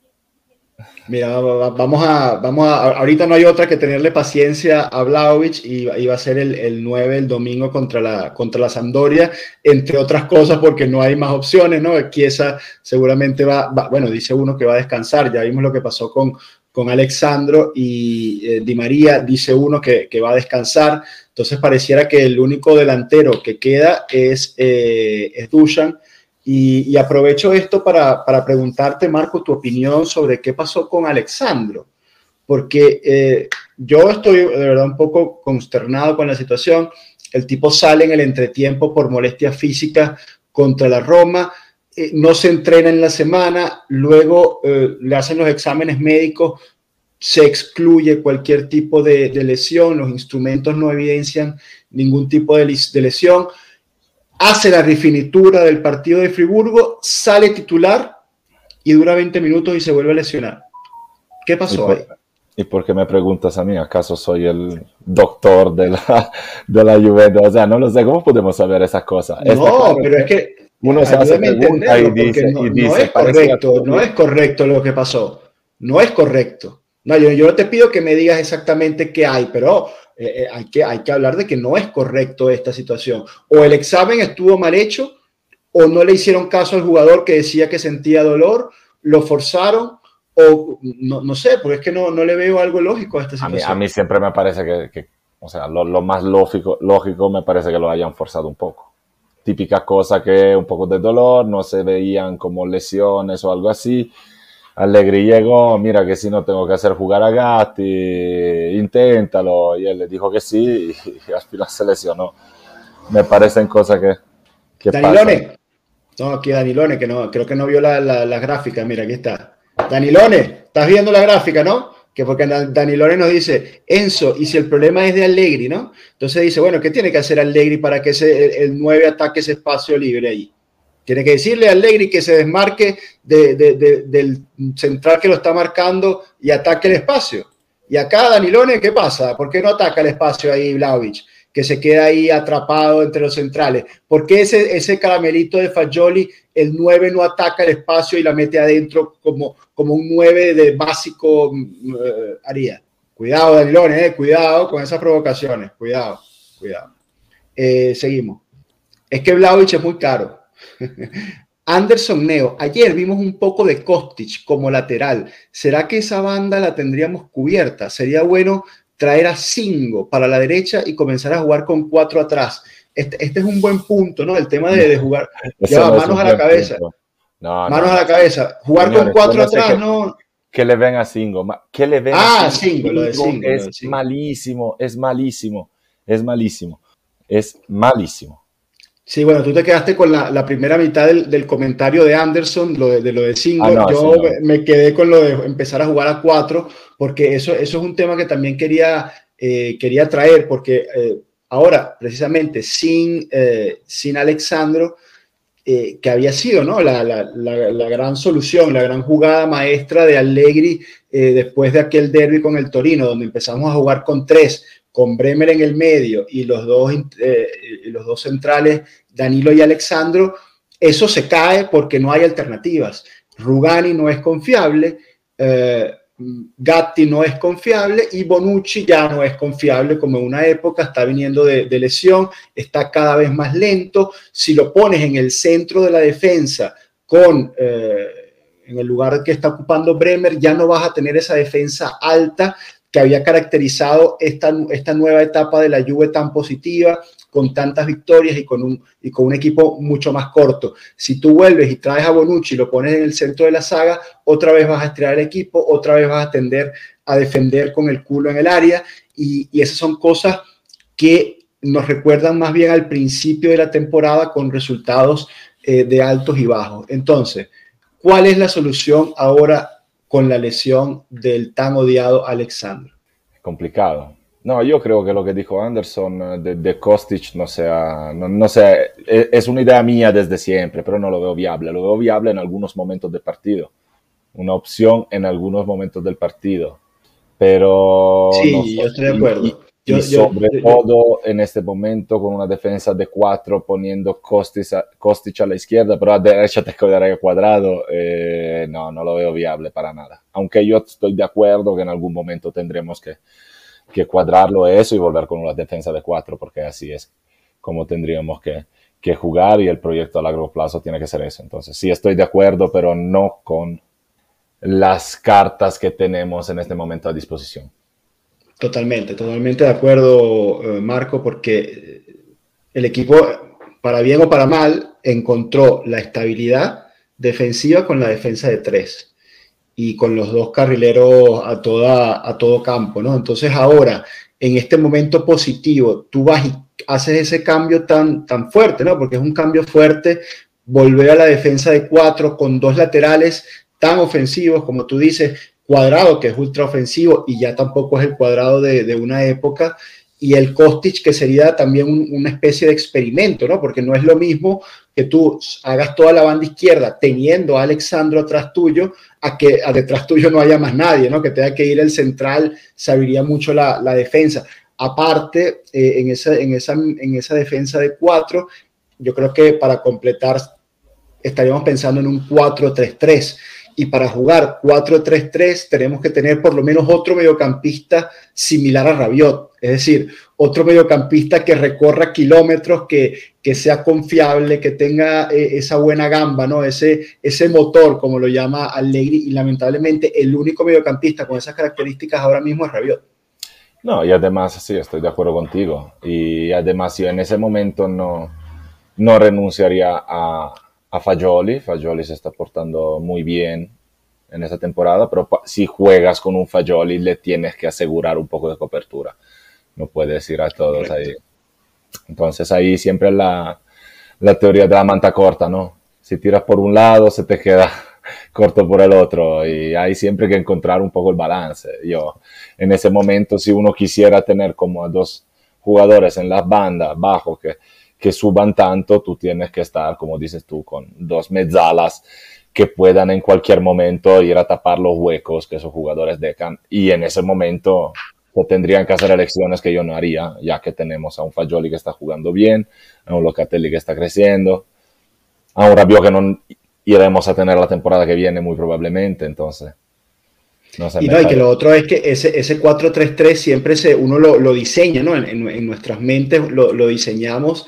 Mira, vamos a, vamos a, ahorita no hay otra que tenerle paciencia a Vlaovic y, va a ser el, el, 9 el domingo contra la, contra la Sampdoria, entre otras cosas porque no hay más opciones, ¿no? Chiesa seguramente va, bueno, dice uno que va a descansar, ya vimos lo que pasó con, con Alexandro y eh, Di María, dice uno que, que, va a descansar, entonces pareciera que el único delantero que queda es, eh, es Dushan, y, aprovecho esto para, preguntarte, Marco, tu opinión sobre qué pasó con Alexandro, porque eh, yo estoy de verdad un poco consternado con la situación. El tipo sale en el entretiempo por molestias físicas contra la Roma, eh, no se entrena en la semana, luego eh, le hacen los exámenes médicos, se excluye cualquier tipo de, lesión, los instrumentos no evidencian ningún tipo de lesión hace la refinitura del partido de Friburgo, sale titular y dura 20 minutos y se vuelve a lesionar. ¿Qué pasó ahí? ¿Y por qué me preguntas a mí? ¿Acaso soy el doctor de la, de la Juventus? O sea, no lo sé, ¿cómo podemos saber esas cosas? No, pero es que uno se hace preguntas y dice, no, y dice, no es correcto, no es correcto lo que pasó. No es correcto. No, yo, yo no te pido que me digas exactamente qué hay, pero eh, eh, hay, que, hay que hablar de que no es correcto esta situación. O el examen estuvo mal hecho, o no le hicieron caso al jugador que decía que sentía dolor, lo forzaron, o no, no sé, porque es que no, no, le veo algo lógico a esta situación. A mí, siempre me parece que, que o sea, lo, lo, más lógico, lógico me parece que lo hayan forzado un poco. Típica cosa que un poco de dolor, no se veían como lesiones o algo así Allegri llegó, mira que si no tengo que hacer jugar a Gatti, inténtalo. Y él le dijo que sí y, al final se lesionó. Me parecen cosas que, que Danilone. No, aquí Danilone, que no, creo que no vio la, la, gráfica. Mira, aquí está. Danilone, estás viendo la gráfica, ¿no? Que porque Danilone nos dice, Enzo, y si el problema es de Allegri, ¿no? Entonces dice, bueno, ¿qué tiene que hacer Allegri para que ese, el, el 9 ataque ese espacio libre ahí? Tiene que decirle a Allegri que se desmarque del central que lo está marcando y ataque el espacio. Y acá, Danilone, ¿qué pasa? ¿Por qué no ataca el espacio ahí Vlaovic? Que se queda ahí atrapado entre los centrales. ¿Por qué ese, ese caramelito de Fagioli, el 9 no ataca el espacio y la mete adentro como, como un 9 de básico uh, haría? Cuidado, Danilone, eh, cuidado con esas provocaciones. Cuidado, cuidado. Eh, seguimos. Es que Vlaovic es muy caro. <laughs> Anderson Neo, ayer vimos un poco de Kostic como lateral. ¿Será que esa banda la tendríamos cubierta? Sería bueno traer a Singo para la derecha y comenzar a jugar con cuatro atrás. Este, este es un buen punto, ¿no? El tema de, jugar. <laughs> Ya, manos a la cabeza. manos a la cabeza. Jugar con cuatro atrás, no. Que le ven a Singo. Que le ven ah, a. Es malísimo, es malísimo, es malísimo, es malísimo. Sí, bueno, tú te quedaste con la, primera mitad del, comentario de Anderson, lo de, lo de cinco. Ah, Yo me quedé con lo de empezar a jugar a cuatro, porque eso, eso es un tema que también quería, eh, quería traer, porque eh, ahora, precisamente, sin, eh, sin Alexandro, que había sido ¿no? La, la, gran solución, la gran jugada maestra de Allegri después de aquel derby con el Torino, donde empezamos a jugar con tres, con Bremer en el medio y los dos, los dos centrales Danilo y Alexandro, eso se cae porque no hay alternativas. Rugani no es confiable, eh, Gatti no es confiable y Bonucci ya no es confiable como en una época, está viniendo de, lesión, está cada vez más lento. Si lo pones en el centro de la defensa con... Eh, en el lugar que está ocupando Bremer, ya no vas a tener esa defensa alta que había caracterizado esta, esta nueva etapa de la Juve tan positiva, con tantas victorias y con, un, y con un equipo mucho más corto. Si tú vuelves y traes a Bonucci y lo pones en el centro de la saga, otra vez vas a estirar el equipo, otra vez vas a tender a defender con el culo en el área y, esas son cosas que nos recuerdan más bien al principio de la temporada con resultados eh, de altos y bajos. Entonces, ¿cuál es la solución ahora con la lesión del tan odiado Alexandro? Complicado. No, yo creo que lo que dijo Anderson eh, de, de Kostic, no, sea, no, sé, e, es, una idea mía desde siempre, pero no lo veo viable. Lo veo viable en algunos momentos del partido. Una opción en algunos momentos del partido. Pero... Sí, yo estoy de acuerdo. Y, sobre todo en este momento con una defensa de cuatro poniendo Kostic a, a la izquierda, pero a derecha te quedaría cuadrado. Eh, no, no lo veo viable para nada. Aunque yo estoy de acuerdo que en algún momento tendremos que que cuadrarlo eso y volver con una defensa de cuatro, porque así es como tendríamos que, que jugar y el proyecto a largo plazo tiene que ser eso. Entonces, sí estoy de acuerdo, pero no con las cartas que tenemos en este momento a disposición. Totalmente, totalmente de acuerdo, eh, Marco, porque el equipo, para bien o para mal, encontró la estabilidad defensiva con la defensa de tres y con los dos carrileros a, a todo campo, ¿no? Entonces ahora, en este momento positivo, tú vas y haces ese cambio tan, tan fuerte, ¿no? Porque es un cambio fuerte, volver a la defensa de cuatro con dos laterales tan ofensivos, como tú dices, cuadrado, que es ultra ofensivo y ya tampoco es el cuadrado de, una época, y el Kostic, que sería también una especie de experimento, ¿no? Porque no es lo mismo que tú hagas toda la banda izquierda teniendo a Alexandro atrás tuyo, a que a detrás tuyo no haya más nadie, ¿no? Que tenga que ir el central, sabiría mucho la, defensa. Aparte, eh, en, esa, en, esa, en esa defensa de cuatro, yo creo que para completar estaríamos pensando en un 4-3-3 y para jugar 4-3-3 tenemos que tener por lo menos otro mediocampista similar a Rabiot, es decir, otro mediocampista que recorra kilómetros, que, que sea confiable, que tenga eh, esa buena gamba, ¿no? ese, ese motor, como lo llama Allegri, y lamentablemente el único mediocampista con esas características ahora mismo es Rabiot. No, y además, sí, estoy de acuerdo contigo. Y además yo en ese momento no, no renunciaría a, a Fagioli. Fagioli se está portando muy bien en esta temporada, pero si juegas con un Fagioli le tienes que asegurar un poco de cobertura. No puedes ir a todos ahí. Entonces ahí siempre la, la teoría de la manta corta, ¿no? Si tiras por un lado, se te queda <laughs> corto por el otro y hay siempre que encontrar un poco el balance. Yo, en ese momento, si uno quisiera tener como a dos jugadores en las bandas, bajo, que, que suban tanto, tú tienes que estar, como dices tú, con dos mezzalas que puedan en cualquier momento ir a tapar los huecos que esos jugadores dejan. Y en ese momento se tendrían que hacer elecciones que yo no haría, ya que tenemos a un Fagioli que está jugando bien, a un Locatelli que está creciendo, a un Rabiot que no iremos a tener la temporada que viene muy probablemente, entonces... No y, no, y que lo otro es que ese, ese 4-3-3 siempre se, uno lo, lo diseña, ¿no? En, en, nuestras mentes lo, lo, diseñamos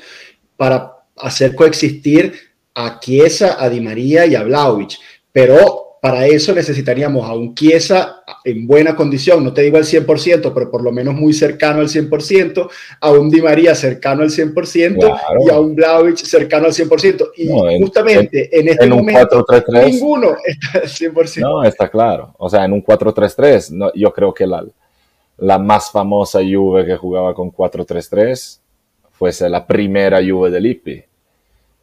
para hacer coexistir a Chiesa, a Di María y a Vlaovic. Pero para eso necesitaríamos a un Chiesa en buena condición, no te digo al 100%, pero por lo menos muy cercano al 100%, a un Di María cercano al 100% y a un Vlaovic cercano al 100%. Y justamente en, este momento ninguno está al 100%. No, está claro. O sea, en un 4-3-3, no, yo creo que la, la más famosa Juve que jugaba con 4-3-3 fuese la primera Juve del Lippi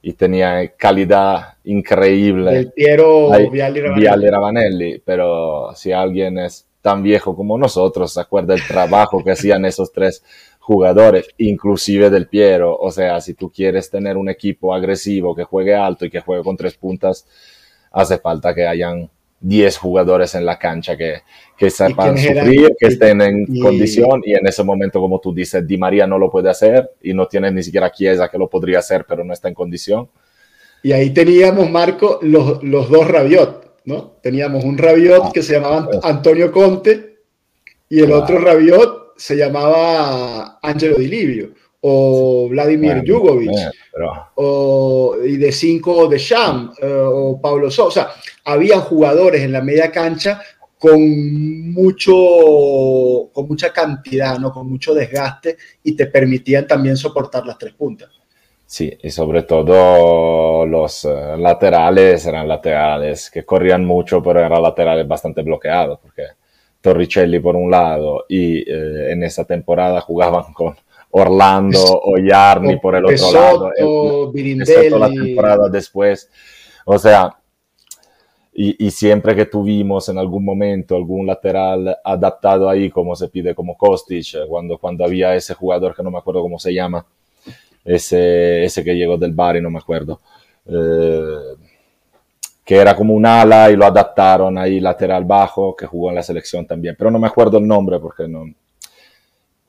y tenía calidad increíble. El Piero Vialli Ravanelli. pero si alguien es tan viejo como nosotros, se acuerda del trabajo que hacían esos tres jugadores, inclusive del Piero. O sea, si tú quieres tener un equipo agresivo que juegue alto y que juegue con tres puntas, hace falta que hayan 10 jugadores en la cancha que, que sepan sufrir, que estén en condición y en ese momento, como tú dices, Di María no lo puede hacer y no tiene ni siquiera Chiesa que lo podría hacer, pero no está en condición. Y ahí teníamos, Marco, los, los dos Rabiot, ¿no? Teníamos un Rabiot ah, que se llamaba pues. Antonio Conte y el otro Rabiot se llamaba Angelo Di Livio o Vladimir Jugovic, o, y de 5 de Sham, eh, o Pablo Sosa. Había jugadores en la media cancha con mucho con mucha cantidad, ¿no? con mucho desgaste y te permitían también soportar las tres puntas. Sí, y sobre todo los eh, laterales eran laterales que corrían mucho, pero eran laterales bastante bloqueados, porque Torricelli por un lado y eh, en esa temporada jugaban <laughs> con Orlando o Yarni por el otro lado. Excepto la temporada después. O sea, y, y, siempre que tuvimos en algún momento algún lateral adaptado ahí, como se pide como Kostic, cuando, cuando había ese jugador que no me acuerdo cómo se llama, ese, ese que llegó del Bari, no me acuerdo, eh, que era como un ala y lo adaptaron ahí lateral bajo, que jugó en la selección también, pero no me acuerdo el nombre porque no,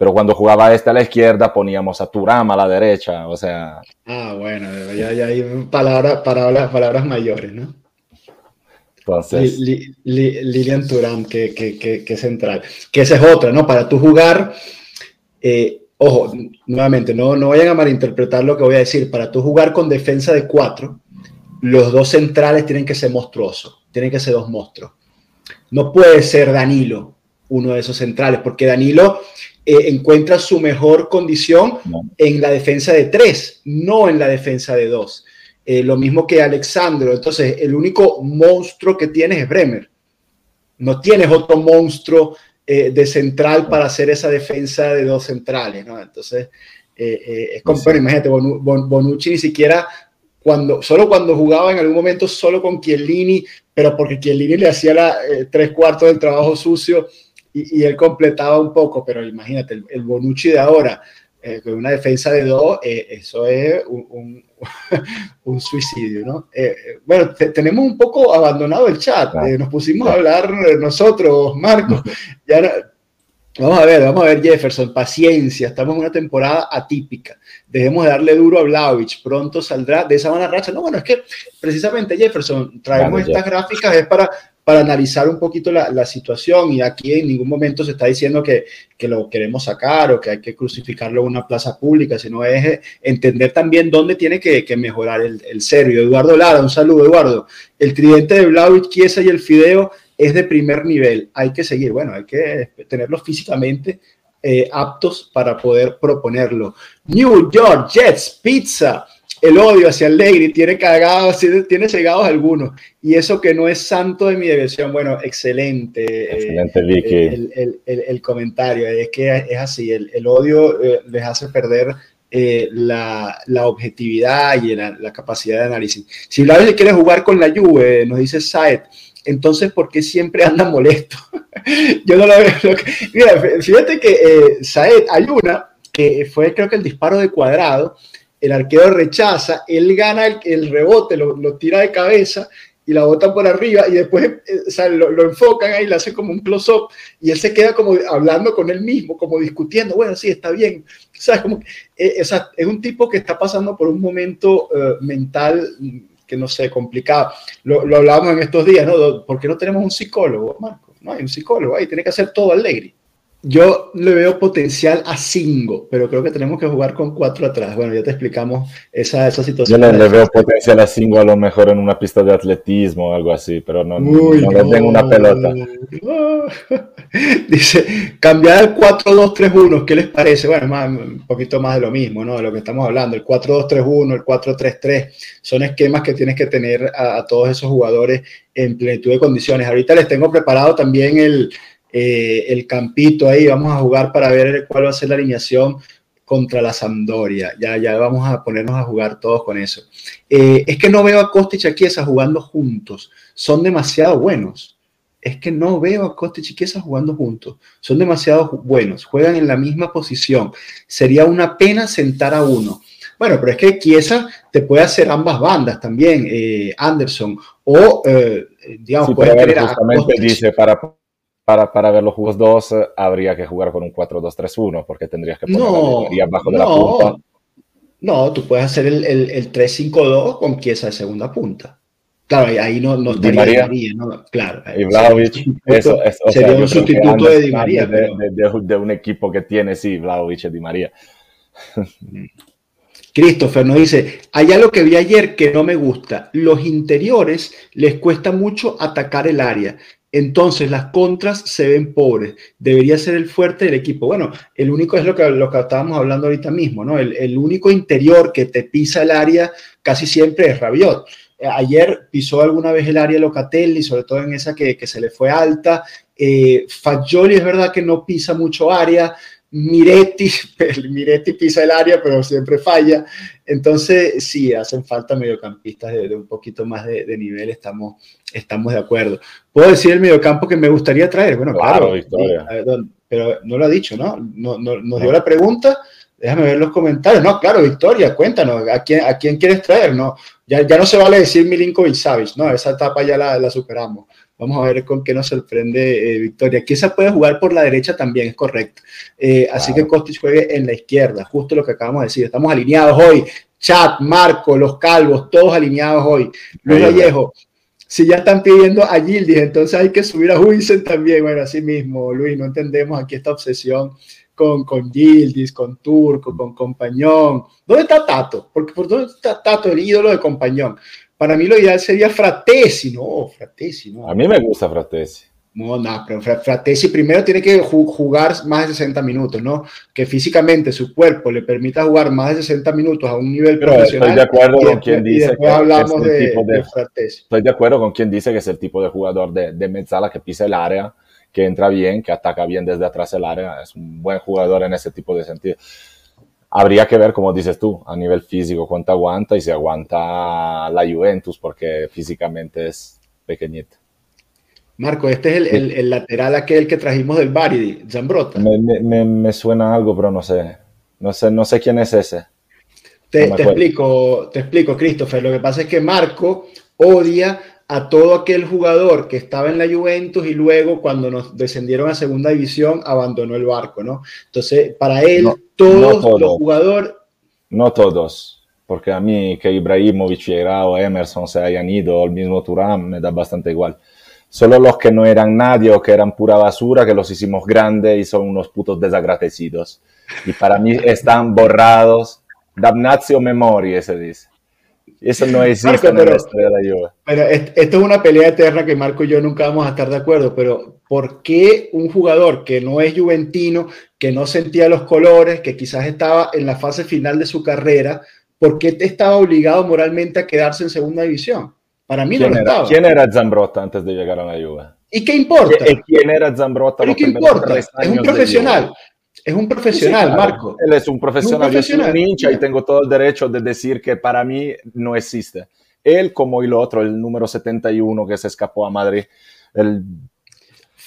pero cuando jugaba este a la izquierda poníamos a Turam a la derecha, o sea... Ah, bueno, ya, ya hay palabras, palabras, palabras mayores, ¿no? Entonces... Lilian Turam, que, que, que, central. Que esa es otra, ¿no? Para tú jugar, eh, ojo, nuevamente, no, no vayan a malinterpretar lo que voy a decir, para tú jugar con defensa de cuatro, los dos centrales tienen que ser monstruosos, tienen que ser dos monstruos. No puede ser Danilo uno de esos centrales, porque Danilo eh, encuentra su mejor condición en la defensa de tres, no en la defensa de dos. Eh, lo mismo que Alexandro. Entonces, el único monstruo que tienes es Bremer. No tienes otro monstruo eh, de central para hacer esa defensa de dos centrales, ¿no? Entonces, es como, imagínate, Bonucci ni siquiera cuando, solo cuando jugaba en algún momento solo con Chiellini, pero porque Chiellini le hacía la, tres cuartos del trabajo sucio, y, él completaba un poco, pero imagínate, el, Bonucci de ahora, eh, con una defensa de dos, eh, eso es un, un, <laughs> suicidio, ¿no? Eh, bueno, tenemos un poco abandonado el chat, nos pusimos a hablar nosotros, Marco, ya Vamos a ver, vamos a ver Jefferson, paciencia, estamos en una temporada atípica, debemos de darle duro a Vlaovic, pronto saldrá de esa mala racha. No, bueno, es que precisamente Jefferson, traemos estas gráficas es para para analizar un poquito la, situación y aquí en ningún momento se está diciendo que, que, lo queremos sacar o que hay que crucificarlo en una plaza pública, sino es eh, entender también dónde tiene que, que mejorar el, el, serio. Eduardo Lara, un saludo Eduardo. El tridente de Vlaovic, Chiesa y el Fideo es de primer nivel, hay que seguir, bueno, hay que tenerlos físicamente eh, aptos para poder proponerlo. New York Jets, pizza el odio hacia Allegri tiene cagados, tiene cegados algunos. Y eso que no es santo de mi devoción. Bueno, excelente. Eh, excelente, Vicky. El, comentario. Es que es así. El, odio eh, les hace perder eh, la, objetividad y la, capacidad de análisis. Si Vlaovic quiere jugar con la Juve, nos dice Saed, entonces, ¿por qué siempre anda molesto? <laughs> Yo no lo veo. Mira, fíjate que Saed, hay una que fue creo que el disparo de cuadrado el arquero rechaza, él gana el, rebote, lo, tira de cabeza y la bota por arriba y después eh, lo, enfocan ahí, le hacen como un close-up y él se queda como hablando con él mismo, como discutiendo, bueno, sí, está bien. ¿Sabes? Como, eh, es un tipo que está pasando por un momento eh, mental que no sé, complicado. Lo, lo hablábamos en estos días, ¿no? ¿Por qué no tenemos un psicólogo, Marco? No hay un psicólogo ahí, tiene que hacer todo alegre. Yo le veo potencial a cinco, pero creo que tenemos que jugar con cuatro atrás. Bueno, ya te explicamos esa, esa situación. Yo le, veo potencial a cinco a lo mejor en una pista de atletismo o algo así, pero no, no, le tengo una pelota. <laughs> Dice, cambiar al 4-2-3-1, ¿qué les parece? Bueno, un poquito más de lo mismo, ¿no? De lo que estamos hablando. El 4-2-3-1, el 4-3-3, son esquemas que tienes que tener a, a todos esos jugadores en plenitud de condiciones. Ahorita les tengo preparado también el eh, el campito ahí, vamos a jugar para ver cuál va a ser la alineación contra la Sampdoria. Ya, ya vamos a ponernos a jugar todos con eso. Eh, es que no veo a Costa y Chiesa jugando juntos. Son demasiado buenos. Es que no veo a Costa y Chiesa jugando juntos. Son demasiado buenos. Juegan en la misma posición. Sería una pena sentar a uno. Bueno, pero es que Chiesa te puede hacer ambas bandas también, eh, Anderson. O, digamos, puede justamente dice para para, para, ver los juegos 2 eh, habría que jugar con un 4-2-3-1 porque tendrías que poner no, abajo de no, la punta. No, tú puedes hacer el, el, el 3-5-2 con pieza de segunda punta. Claro, ahí no, no estaría Di María, ¿no? Claro. Y Vlaovic, eso, es, o sería sea, un sustituto de Di María. De, de, de, de, un equipo que tiene, sí, Vlaovic y Di María. <laughs> Christopher nos dice, hay algo que vi ayer que no me gusta. Los interiores les cuesta mucho atacar el área. Entonces las contras se ven pobres. Debería ser el fuerte del equipo. Bueno, el único es lo que, lo que estábamos hablando ahorita mismo, ¿no? El, único interior que te pisa el área casi siempre es Rabiot. Eh, ayer pisó alguna vez el área Locatelli, sobre todo en esa que, se le fue alta. Eh, Fagioli es verdad que no pisa mucho área. Miretti, <laughs> Miretti pisa el área, pero siempre falla. Entonces, sí, hacen falta mediocampistas de, un poquito más de, nivel, estamos, estamos de acuerdo. ¿Puedo decir el mediocampo que me gustaría traer? Bueno, claro, pero no lo ha dicho, ¿no? no, no nos dio la pregunta, déjame ver los comentarios. No, claro, Victoria, cuéntanos, ¿a quién, a quién quieres traer? No, ya, ya no se vale decir Milinkovic Savic, ¿no? Esa etapa ya la, la superamos. Vamos a ver con qué nos sorprende eh, Victoria. Quizá puede jugar por la derecha también, es correcto. Eh, así que Costis juegue en la izquierda, justo lo que acabamos de decir. Estamos alineados hoy. Chat, Marco, los calvos, todos alineados hoy. Luis Vallejo, si ya están pidiendo a Gildis, entonces hay que subir a Huisen también. Bueno, así mismo, Luis, no entendemos aquí esta obsesión con, con Gildis, con Turco, con Compañón. ¿Dónde está Tato? Porque por dónde está Tato, el ídolo de Compañón. Para mí lo ideal sería Fratesi, no, Fratesi, no. A mí me gusta Fratesi. No, no, pero Fratesi primero tiene que jugar más de 60 minutos, ¿no? Que físicamente su cuerpo le permita jugar más de 60 minutos a un nivel pero profesional. Estoy de acuerdo con quien dice que hablamos es el tipo de, de, Fratesi. Estoy de acuerdo con quien dice que es el tipo de jugador de, de mezzala que pisa el área, que entra bien, que ataca bien desde atrás el área. Es un buen jugador en ese tipo de sentido habría que ver, como dices tú, a nivel físico cuánto aguanta y si aguanta la Juventus, porque físicamente es pequeñito. Marco, este es el, el, lateral aquel que trajimos del Bari, Zambrotta. Me, me, me, suena algo, pero no sé. No sé, no sé quién es ese. Te, no te explico, te explico, Christopher. Lo que pasa es que Marco odia a todo aquel jugador que estaba en la Juventus y luego cuando nos descendieron a segunda división abandonó el barco, ¿no? Entonces, para él, todos, los jugadores... No todos, porque a mí que Ibrahimovic, o Emerson se hayan ido, o el mismo Turán, me da bastante igual. Solo los que no eran nadie o que eran pura basura, que los hicimos grandes y son unos putos desagradecidos. Y para mí están borrados. Damnatio memoria, se dice. Eso no existe en la historia de la Juve. Pero esto es una pelea eterna que Marco y yo nunca vamos a estar de acuerdo, pero ¿por qué un jugador que no es juventino, que no sentía los colores, que quizás estaba en la fase final de su carrera, ¿por qué te estaba obligado moralmente a quedarse en segunda división? Para mí no lo estaba. ¿Quién era Zambrotta antes de llegar a la Juve? ¿Y qué importa? ¿Quién era Zambrotta? ¿Qué importa? Es un profesional. Es un profesional, Marco. Él es un profesional, es un hincha y tengo todo el derecho de decir que para mí no existe. Él como el otro, el número 71 que se escapó a Madrid, el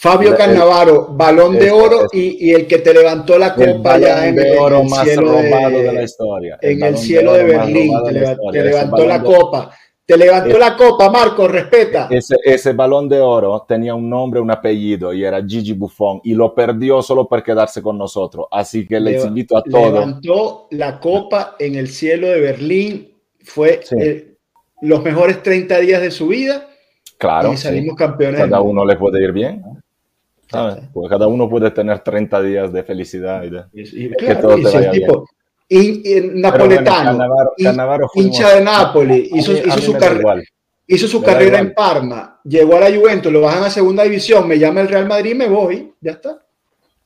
Fabio Cannavaro, balón de oro y, el que te levantó la copa ya en, el, oro más cielo de, de, la historia. en el cielo de, Berlín, te, levantó la copa. Te levantó la copa, Marco, respeta. Ese, ese, balón de oro tenía un nombre, un apellido y era Gigi Buffon y lo perdió solo por quedarse con nosotros. Así que les invito a todos. Levantó la copa en el cielo de Berlín. Fue los mejores 30 días de su vida. Claro. Y salimos campeones. Cada uno le puede ir bien. Porque cada uno puede tener 30 días de felicidad y, de, que todo te vaya bien. Y, napoletano, hincha de Nápoles, hizo, su, hizo su carrera en Parma, llegó a la Juventus, lo bajan a segunda división, me llama el Real Madrid, me voy, ya está.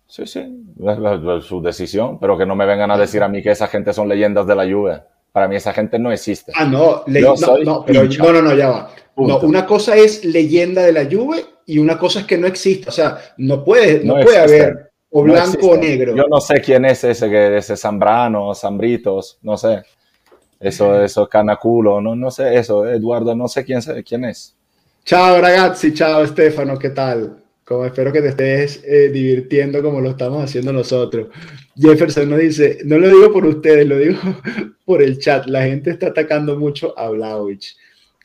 Sí, sí, es su decisión, pero que no me vengan a decir a mí que esa gente son leyendas de la Juve. Para mí esa gente no existe. Ah, no, no, no, no, no, ya va. No, una cosa es leyenda de la Juve y una cosa es que no existe. O sea, no puede, no, puede haber o blanco o negro. Yo no sé quién es ese, que ese Zambrano, Zambritos, no sé. Eso, eso, Canaculo, no, no sé eso, Eduardo, no sé quién, quién es. Chao ragazzi, chao Stefano, ¿qué tal? Como espero que te estés eh, divirtiendo como lo estamos haciendo nosotros. Jefferson nos dice, no lo digo por ustedes, lo digo <laughs> por el chat, la gente está atacando mucho a Vlaovic.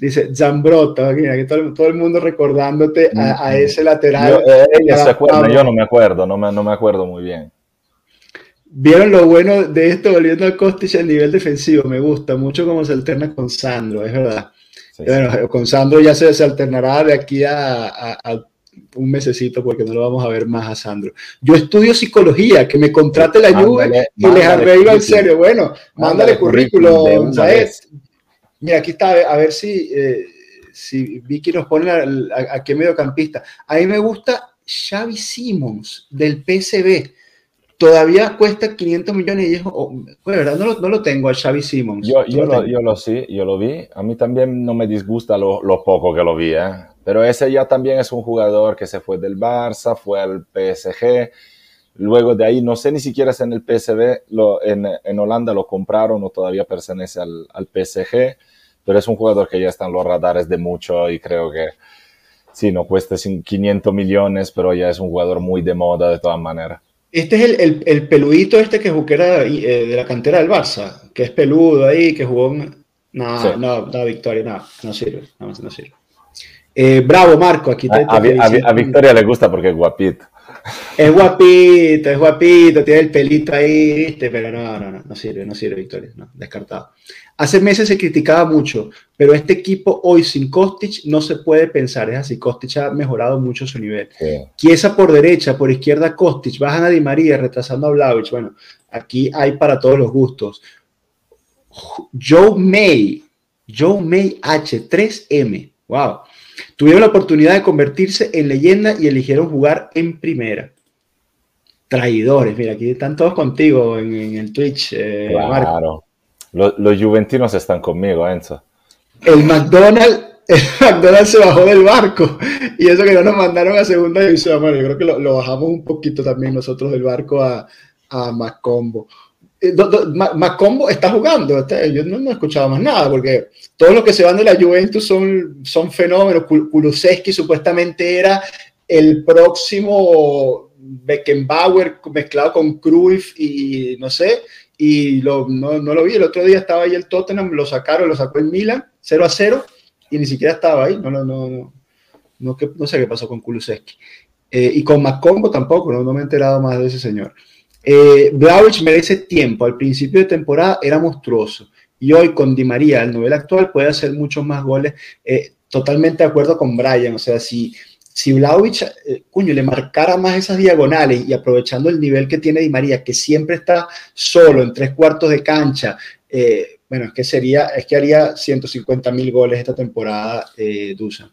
Dice Zambrota, que todo, el mundo recordándote a, ese lateral. Yo, eh, yo no me acuerdo, no me, no me acuerdo muy bien. Vieron lo bueno de esto volviendo a Kostic a nivel defensivo. Me gusta mucho cómo se alterna con Sandro, es verdad. bueno, con Sandro ya se, se alternará de aquí a, un mesecito porque no lo vamos a ver más a Sandro. Yo estudio psicología, que me contrate la Juve y les arreglo en serio. Bueno, mándale, currículum, ¿sabes? Mira, aquí está, a ver si, eh, si Vicky nos pone a, qué mediocampista. A mí me gusta Xavi Simons del PSB. Todavía cuesta 500 millones y es, oh, verdad, no lo, no lo, tengo a Xavi Simons. Yo, yo, lo, yo, lo, sí, yo lo vi. A mí también no me disgusta lo, lo, poco que lo vi, ¿eh? Pero ese ya también es un jugador que se fue del Barça, fue al PSG. Luego de ahí, no sé ni siquiera si en el PSB, lo, en, en, Holanda lo compraron o todavía pertenece al, al PSG pero es un jugador que ya está en los radares de mucho y creo que sí, no cuesta 500 millones, pero ya es un jugador muy de moda de todas maneras. Este es el, el, peludito este que era eh, de la cantera del Barça, que es peludo ahí, que jugó... No, no, no, Victoria, no, no sirve, no, no sirve. Eh, bravo, Marco, aquí te, a, a, Victoria le gusta porque es guapito. Es guapito, es guapito, tiene el pelito ahí, ¿viste? Pero no, no, no, no sirve, no sirve, Victoria, no, descartado. Hace meses se criticaba mucho, pero este equipo hoy sin Kostic no se puede pensar, es así, Kostic ha mejorado mucho su nivel. Sí. por derecha, por izquierda Kostic, bajan a Di María, retrasando a Vlaovic, bueno, aquí hay para todos los gustos. Joe May, Joe May H3M, wow. Tuvieron la oportunidad de convertirse en leyenda y eligieron jugar en primera. Traidores, mira, aquí están todos contigo en, el Twitch, eh, claro. Los, juventinos están conmigo, Enzo. El McDonald's, <laughs> el McDonald's se bajó del barco y eso que no nos mandaron a segunda división. Bueno, yo creo que lo, bajamos un poquito también nosotros del barco a, a Macombo. Eh, Macombo está jugando, yo no, he escuchado más nada, porque todos los que se van de la Juventus son, son fenómenos. Kulusevski supuestamente era el próximo Beckenbauer mezclado con Cruyff y no sé, y lo, no, no, lo vi. El otro día estaba ahí el Tottenham, lo sacaron, lo sacó el Milan, 0 a 0, y ni siquiera estaba ahí. No, no, no, no, no, no sé qué pasó con Kulusevski. Eh, y con Macombo tampoco, no, no, me he enterado más de ese señor. Eh, merece tiempo. Al principio de temporada era monstruoso. Y hoy con Di María, el nivel actual, puede hacer muchos más goles. Eh, totalmente de acuerdo con Brian. O sea, si si Vlaovic, eh, le marcara más esas diagonales y aprovechando el nivel que tiene Di María, que siempre está solo en tres cuartos de cancha, eh, bueno, es que sería, es que haría 150 mil goles esta temporada, eh, Dusan.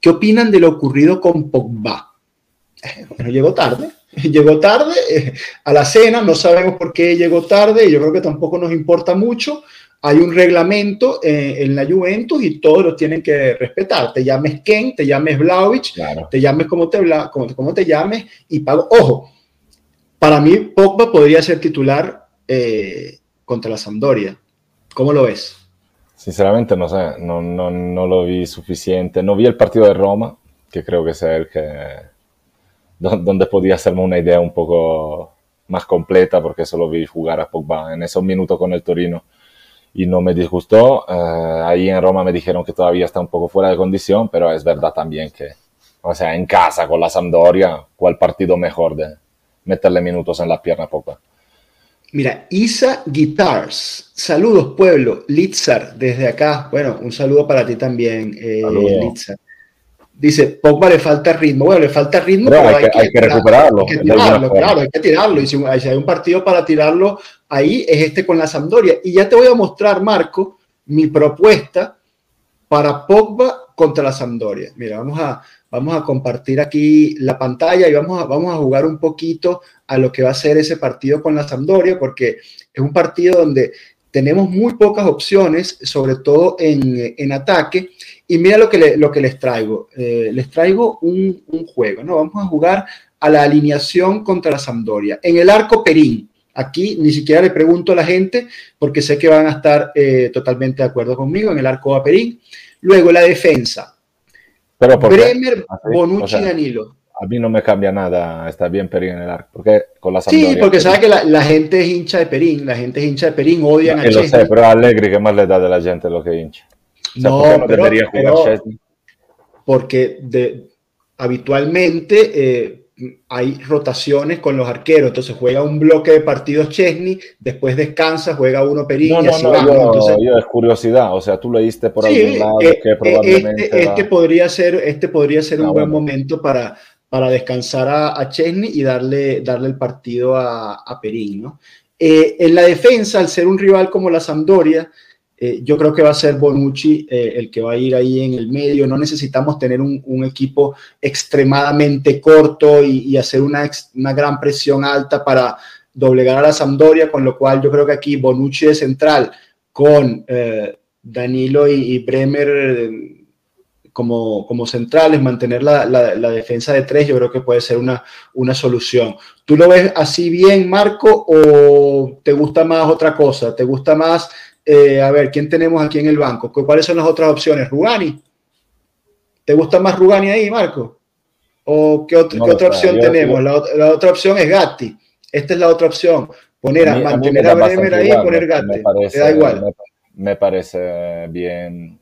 ¿Qué opinan de lo ocurrido con Pogba? <laughs> Bueno, llegó tarde, <laughs> llegó tarde a la cena, no sabemos por qué llegó tarde y yo creo que tampoco nos importa mucho hay un reglamento eh, en la Juventus y todos lo tienen que respetar. Te llames Ken, te llames Vlaovic, te llames como te, como, te llames y pago. Ojo, para mí Pogba podría ser titular eh, contra la Sampdoria. ¿Cómo lo ves? Sinceramente no sé, no, no, no, lo vi suficiente. No vi el partido de Roma, que creo que es el que, donde podía hacerme una idea un poco más completa porque solo vi jugar a Pogba en esos minutos con el Torino y no me disgustó. Eh, ahí en Roma me dijeron que todavía está un poco fuera de condición, pero es verdad también que, o sea, en casa con la Sampdoria, ¿cuál partido mejor de meterle minutos en la pierna a Pogba? Mira, Isa Guitars, saludos pueblo, Litzar, desde acá, bueno, un saludo para ti también, eh, Litzar. Dice, Pogba le falta ritmo. Bueno, le falta ritmo, pero, hay, que, recuperarlo. Hay que tirarlo, claro, hay que tirarlo. Y si, hay un partido para tirarlo ahí, es este con la Sampdoria. Y ya te voy a mostrar, Marco, mi propuesta para Pogba contra la Sampdoria. Mira, vamos a, vamos a compartir aquí la pantalla y vamos a, vamos a jugar un poquito a lo que va a ser ese partido con la Sampdoria, porque es un partido donde tenemos muy pocas opciones, sobre todo en, en ataque. Y mira lo que, lo que les traigo. Eh, les traigo un, un, juego, ¿no? Vamos a jugar a la alineación contra la Sampdoria. En el arco Perín. Aquí ni siquiera le pregunto a la gente porque sé que van a estar eh, totalmente de acuerdo conmigo en el arco a Perín. Luego la defensa. Pero Bremer, Bonucci, Danilo a mí no me cambia nada está bien Perín en el arco. Porque con la Sí, porque sabe que la, gente es hincha de Perín, la gente es hincha de Perín, odian a Lo sé, pero Allegri, ¿qué más le da de la gente lo que hincha? No, ¿por qué no pero, jugar Porque de, habitualmente eh, hay rotaciones con los arqueros, entonces juega un bloque de partidos Chesney, después descansa, juega uno Perín no, y así no, Yo, yo, es curiosidad, o sea, tú leíste por algún lado eh, que probablemente... Este, este podría ser, este podría ser un buen momento para para descansar a, Chesney y darle, darle el partido a, a Perín. ¿no? Eh, en la defensa, al ser un rival como la Sampdoria, eh, yo creo que va a ser Bonucci eh, el que va a ir ahí en el medio. No necesitamos tener un, equipo extremadamente corto y, hacer una, una, gran presión alta para doblegar a la Sampdoria, con lo cual yo creo que aquí Bonucci de central con Danilo y, Bremer como, como centrales, mantener la, la, defensa de tres, yo creo que puede ser una, una solución. ¿Tú lo ves así bien, Marco, o te gusta más otra cosa? ¿Te gusta más, eh, a ver, quién tenemos aquí en el banco? ¿Cuáles son las otras opciones? ¿Rugani? ¿Te gusta más Rugani ahí, Marco? ¿O qué, otra, otra opción tenemos? La, la, otra opción es Gatti. Esta es la otra opción. Poner a, mantener a, Bremer ahí y poner Gatti. te da igual. me parece bien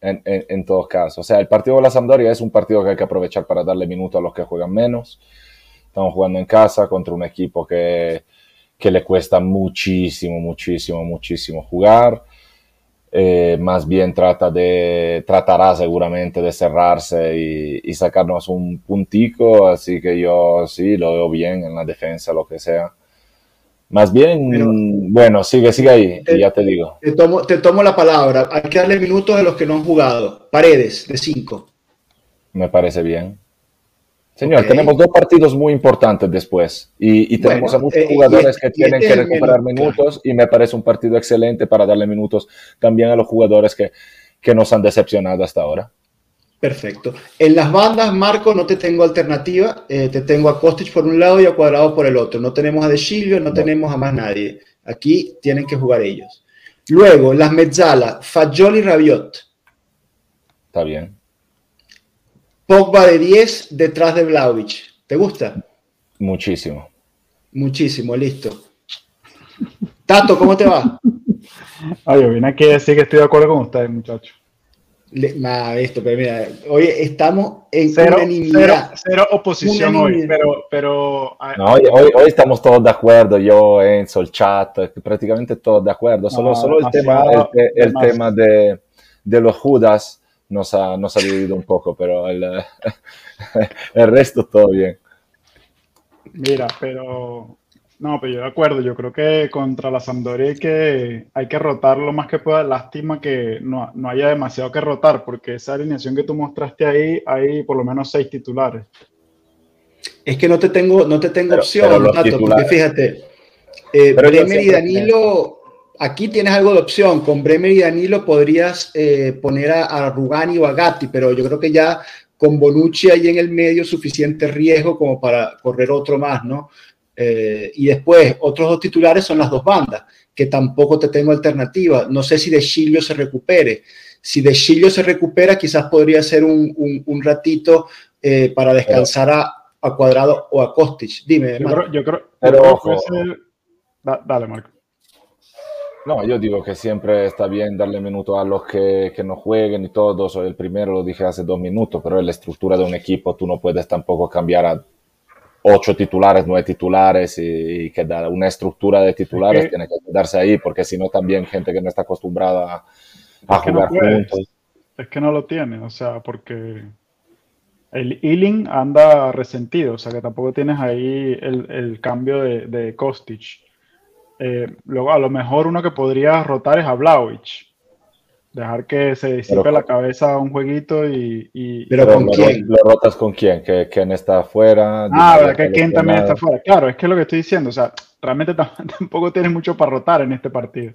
en, en, todos casos. O sea, el partido de la Sampdoria es un partido que hay que aprovechar para darle minutos a los que juegan menos. Estamos jugando en casa contra un equipo que, que le cuesta muchísimo, muchísimo, muchísimo jugar. Eh, más bien trata de, tratará seguramente de cerrarse y, y, sacarnos un puntico, así que yo sí lo veo bien en la defensa, lo que sea. Más bien, bueno, sigue, sigue ahí, y ya te digo. Te tomo, te tomo la palabra. Hay que darle minutos a los que no han jugado. Paredes, de cinco. Me parece bien. Señor, tenemos dos partidos muy importantes después y, y tenemos a muchos eh, jugadores que tienen que recuperar minutos y me parece un partido excelente para darle minutos también a los jugadores que, que nos han decepcionado hasta ahora. Perfecto. En las bandas, Marco, no te tengo alternativa. Eh, te tengo a Kostic por un lado y a Cuadrado por el otro. No tenemos a De Chilio, no, tenemos a más nadie. Aquí tienen que jugar ellos. Luego, las Mezzala, Fagioli y Rabiot. Está bien. Pogba de 10 detrás de Vlaovic. ¿Te gusta? Muchísimo. Muchísimo, listo. Tato, ¿cómo te va? Ay, yo vine aquí a decir que estoy de acuerdo con ustedes, muchachos. Nada, esto, pero mira, hoy estamos en cero, unanimidad. Cero, oposición hoy, pero... pero no, hoy, hoy, estamos todos de acuerdo, yo, Enzo, el chat, prácticamente todos de acuerdo. Solo, no, solo el tema, el, el tema de, de, los Judas nos ha, nos ha dividido un poco, pero el, <laughs> el resto todo bien. Mira, pero no, pero yo de acuerdo, yo creo que contra la Sampdoria hay que, hay que rotar lo más que pueda. Lástima que no, no, haya demasiado que rotar, porque esa alineación que tú mostraste ahí, hay por lo menos seis titulares. Es que no te tengo, no te tengo opción, porque fíjate, eh, Bremer y Danilo, aquí tienes algo de opción. Con Bremer y Danilo podrías eh, poner a, a, Rugani o a Gatti, pero yo creo que ya con Bonucci ahí en el medio suficiente riesgo como para correr otro más, ¿no? Eh, y después, otros dos titulares son las dos bandas, que tampoco te tengo alternativa. No sé si De Chilio se recupere. Si De Chilio se recupera, quizás podría ser un, un, ratito eh, para descansar a, a Cuadrado o a Kostic. Dime, yo creo, yo creo, Pero yo creo ojo. que ese- da- dale, Marco. No, yo digo que siempre está bien darle minutos a los que, que no jueguen y todo. Soy el primero, lo dije hace dos minutos, pero en la estructura de un equipo tú no puedes tampoco cambiar a ocho titulares, nueve titulares y, y que da una estructura de titulares tiene que quedarse ahí, porque si no también gente que no está acostumbrada a, no jugar juntos. Es que no lo tiene, o sea, porque el Ealing anda resentido, o sea, que tampoco tienes ahí el, el cambio de, de Kostic. Eh, luego, a lo mejor uno que podría rotar es a Vlaovic. Dejar que se disipe Pero- la cabeza un jueguito y... y- Pero Pero ¿con lo, quién? lo rotas con quién, que Ken está afuera. Ah, verdad que Ken también está lesionado. fuera. Claro, es que es lo que estoy diciendo, o sea, realmente tam- <laughs> tampoco tienes mucho para rotar en este partido.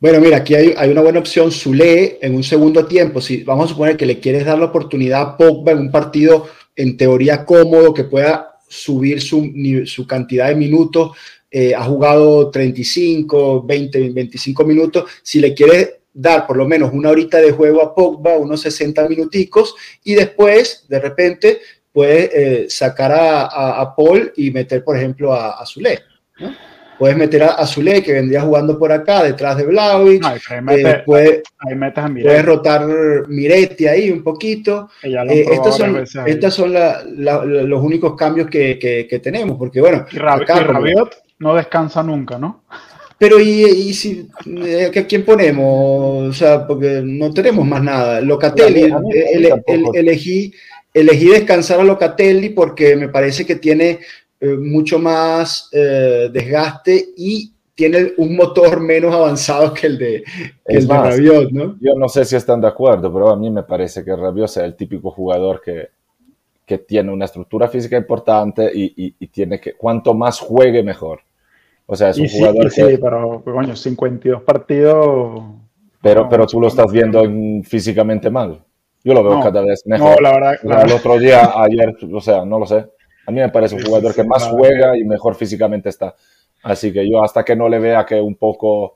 Bueno, mira, aquí hay, hay una buena opción, Zule, en un segundo tiempo. Si vamos a suponer que le quieres dar la oportunidad a Pogba en un partido en teoría cómodo, que pueda subir su, su cantidad de minutos, eh, ha jugado 35, 20, 25 minutos. Si le quieres dar por lo menos una horita de juego a Pogba, unos 60 minuticos, y después, de repente, puedes eh, sacar a, a- a Paul y meter, por ejemplo, a, a Zule. ¿no? Puedes meter a, Zule, que vendría jugando por acá, detrás de Vlaovic. No, ahí, Eh, mete- puede- ahí metes a puedes rotar Miretti ahí un poquito. Eh, estos son, veces ahí. estas son la- la- la- los únicos cambios que, que- que tenemos, porque bueno, Y, Rab- acá y Rabiot no descansa nunca, ¿no? pero y, y si, eh, ¿a quién ponemos? O sea, porque no tenemos más nada. Locatelli, ele- tampoco. el- elegí, elegí descansar a Locatelli porque me parece que tiene eh, mucho más eh, desgaste y tiene un motor menos avanzado que el de, que el de más, Rabiot, ¿no? Yo no sé si están de acuerdo, pero a mí me parece que Rabiot es el típico jugador que, que tiene una estructura física importante y, y- y tiene que, cuanto más juegue, mejor. O sea, es un Y sí, jugador sí, que, pero coño, 52 partidos. pero, no, pero tú lo estás viendo en- físicamente mal. Yo lo veo No, cada vez No, mejor. la verdad, la sea, el verdad- otro día, ayer, o sea, no lo sé. A mí me parece un Sí, jugador sí, que sí, más juega y mejor físicamente está. Así que yo hasta que no le vea que un poco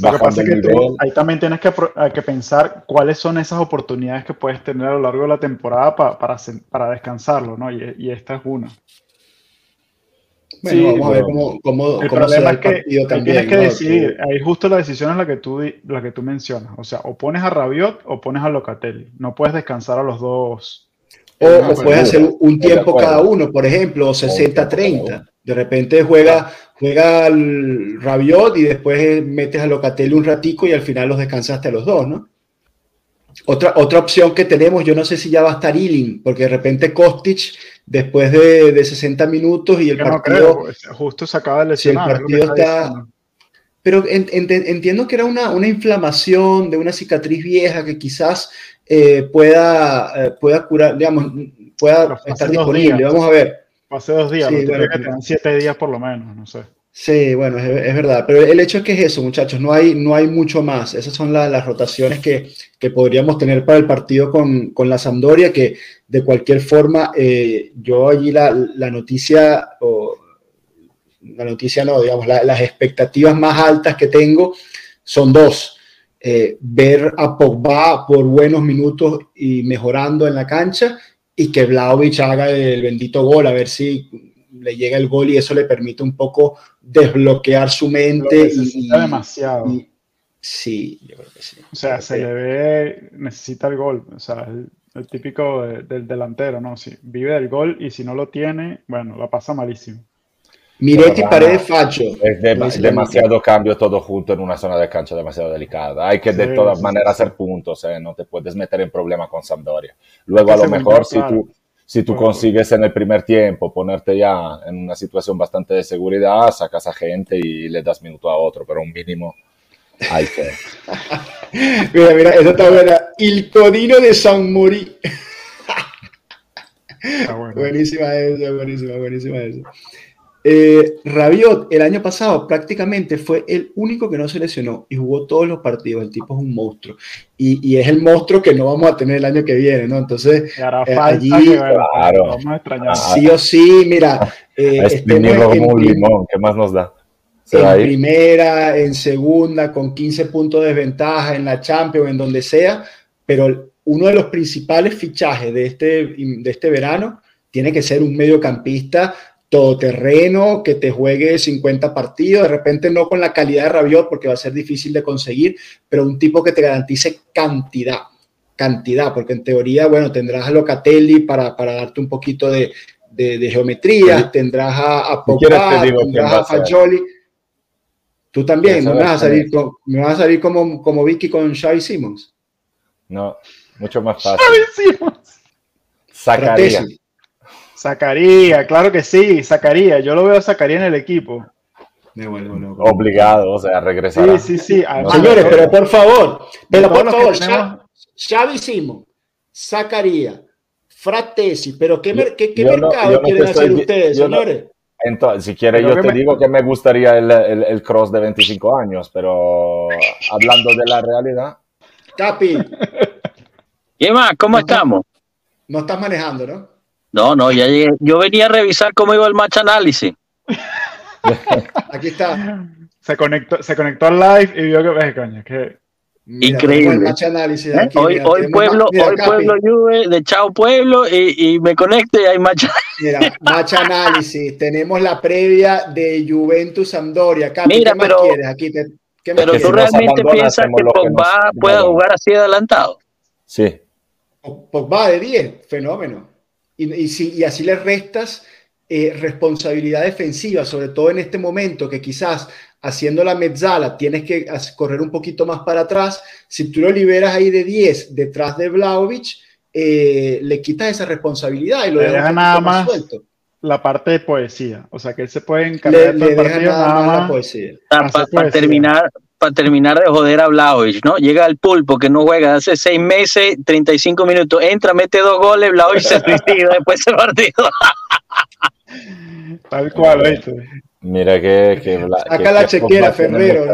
Lo que pasa es que tú ahí también tienes que, que pensar cuáles son esas oportunidades que puedes tener a lo largo de la temporada pa- para, para descansarlo, ¿no? Y, y esta es una. Bueno, Sí, vamos a ver cómo, cómo, El cómo se problema da es que partido también. tienes que ¿no? decidir. Ahí justo la decisión es la que tú, la que tú mencionas. O sea, o pones a Rabiot o pones a Locatelli. No puedes descansar a los dos. O, o puedes hacer un- tiempo cada uno, por ejemplo, o tiempo 60-30. cada uno. De repente juega, juega el Rabiot y después metes a Locatelli un ratico y al final los descansaste a los dos, ¿no? Otra, otra opción que tenemos, yo no sé si ya va a estar Ealing, porque de repente Kostic, después de, de 60 minutos y el Yo no partido, creo, pues, justo se acaba de si el lesionar. que partido está, pero en- ent- entiendo que era una, una inflamación de una cicatriz vieja que quizás eh, pueda, eh, pueda curar, digamos, pueda estar disponible. días. Vamos a ver. Hace dos días, Sí, lo bueno, que tener siete días por lo menos, no sé. Sí, bueno, es, verdad, pero el hecho es que es eso, muchachos, no hay, no hay mucho más. Esas son la- las rotaciones que, que podríamos tener para el partido con, con la Sampdoria, que de cualquier forma, eh, yo allí la, la noticia, o la noticia no, digamos, la- las expectativas más altas que tengo son dos. Eh, ver a Pogba por buenos minutos y mejorando en la cancha y que Vlaovic haga el bendito gol, a ver si le llega el gol y eso le permite un poco desbloquear su mente. y- necesita y- demasiado. y- sí, yo creo que sí. O sea, se le ve, necesita el gol. O sea, el, el típico de- del delantero, ¿no? Si vive del gol y si no lo tiene, bueno, la pasa malísimo. Miretti, Paredes, Facho. Es de- la demasiado cambio todo junto en una zona de cancha demasiado delicada. Hay que de Sí, todas sí, maneras sí. hacer puntos, ¿eh? no te puedes meter en problema con Sampdoria. Luego a Que lo mejor si claro. tú, si tú Bueno, consigues en el primer tiempo ponerte ya en una situación bastante de seguridad, sacas a gente y le das minuto a otro, pero un mínimo hay que... <laughs> Mira, mira, esa está buena. Il Codino de San <laughs> bueno. Buenísima esa, buenísima, buenísima esa. Eh, Rabiot el año pasado prácticamente fue el único que no se lesionó y jugó todos los partidos. El tipo es un monstruo y, y es el monstruo que no vamos a tener el año que viene, ¿no? Entonces, eh, allí- Claro. vamos a. Ah, sí o sí, mira, eh, a estemos exprimirlo como un limón, ¿qué más nos da? En primera, en segunda, con 15 puntos de desventaja, en la Champions, en donde sea, pero uno de los principales fichajes de este, de este verano tiene que ser un mediocampista todoterreno, que te juegue 50 partidos, de repente no con la calidad de Rabiot porque va a ser difícil de conseguir, pero un tipo que te garantice cantidad, cantidad, porque en teoría, bueno, tendrás a Locatelli para, para darte un poquito de, de, geometría, tendrás a, a Pogba, tendrás a Fagioli. Tú también, ¿me vas a salir, ¿me vas a salir como, como Vicky con Xavi Simons? No, mucho más fácil. Xavi Simons. Sacaría. Sacaría, claro que sí, sacaría. Yo lo veo sacaría en el equipo. Obligado, o sea, regresar. Sí, sí, sí. Señores, pero por favor, pero por favor, Xavi Simons, sacaría, Fratesi, pero ¿qué, mercado quieren hacer ustedes, señores? entonces, si quieres, yo te digo que me gustaría el, el, cross de 25 años, pero hablando de la realidad. Capi. ¿Qué más? ¿Cómo estamos? No estás manejando, ¿no? No, no, ya llegué. Yo venía a revisar cómo iba el match análisis. <laughs> Aquí está. Se conectó, se conectó al live y vio que, coño, que Increíble. ¿Eh? hoy, hoy pueblo, hoy pueblo Juve de Chao Pueblo y, y, me conecto y hay match Mira, match análisis. Tenemos la previa de Juventus Sampdoria. Mira, ¿qué pero, quieres? Aquí te, pero tú realmente piensas que Pogba pueda jugar así adelantado. Sí. Pogba de 10, fenómeno. Y, y, si, y así le restas eh, responsabilidad defensiva, sobre todo en este momento que quizás haciendo la mezzala tienes que correr un poquito más para atrás, si tú lo liberas ahí de 10 detrás de Vlaovic, eh, le quitas esa responsabilidad y lo dejas nada más, suelto. La parte de poesía, o sea que él se puede encargar de partido nada, más, la poesía. para, terminar, para terminar de joder a Vlaovic, ¿no? Llega al pulpo que no juega hace seis meses, 35 minutos, entra, mete dos goles, Vlaovic se suicida después del partido. Tal cual, ¿viste? Mira que. que Saca la chequera, Ferrero.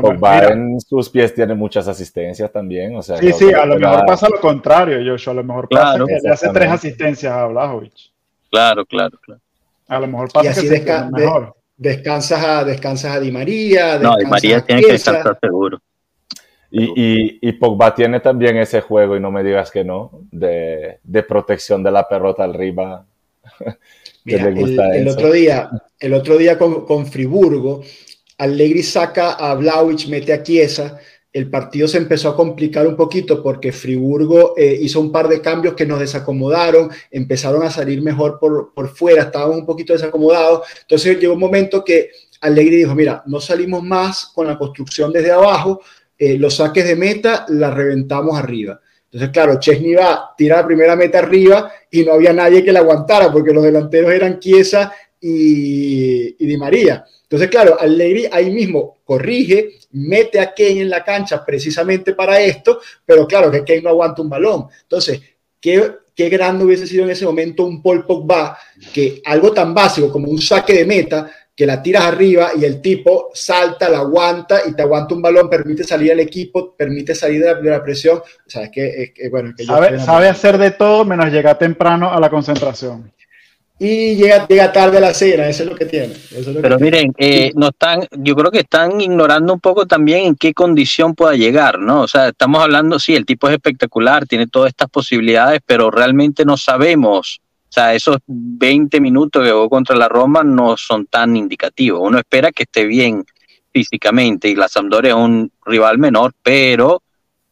Pogba en sus pies tiene muchas asistencias también. O sea, sí, sí, a lo mejor pasa lo contrario, Joshua. A lo mejor pasa que le hace tres asistencias a Blajovic. Claro, claro, claro. A lo mejor pasa que desca mejor. Descansas, a, descansas a Di María. No, Di María tiene que estar seguro. Y, y, y, Pogba tiene también ese juego, y no me digas que no, de, de protección de la pelota arriba. <laughs> el, otro día, el otro día con, Friburgo, Allegri saca a Blauich, mete a Chiesa. El partido se empezó a complicar un poquito porque Friburgo eh, hizo un par de cambios que nos desacomodaron, empezaron a salir mejor por, por fuera, estábamos un poquito desacomodados. Entonces llegó un momento que Allegri dijo, mira, no salimos más con la construcción desde abajo, eh, los saques de meta la reventamos arriba. Entonces, claro, Chesney va, tira la primera meta arriba y no había nadie que la aguantara porque los delanteros eran Chiesa y, y Di María. Entonces, claro, Allegri ahí mismo corrige, mete a Kane en la cancha precisamente para esto, pero claro que Kane no aguanta un balón. Entonces, ¿qué, qué grande hubiese sido en ese momento un Paul Pogba que algo tan básico como un saque de meta que la tiras arriba y el tipo salta, la aguanta y te aguanta un balón, permite salir al equipo, permite salir de la, presión. O sea, es que, bueno, sabe, hacer de todo menos llegar temprano a la concentración. Y llega, llega tarde a la cena, eso es lo que tiene. Pero miren, eh, no están, yo creo que están ignorando un poco también en qué condición pueda llegar, ¿no? O sea, estamos hablando, sí, el tipo es espectacular, tiene todas estas posibilidades, pero realmente no sabemos o sea, esos 20 minutos que jugó contra la Roma no son tan indicativos. Uno espera que esté bien físicamente y la Sampdoria es un rival menor, pero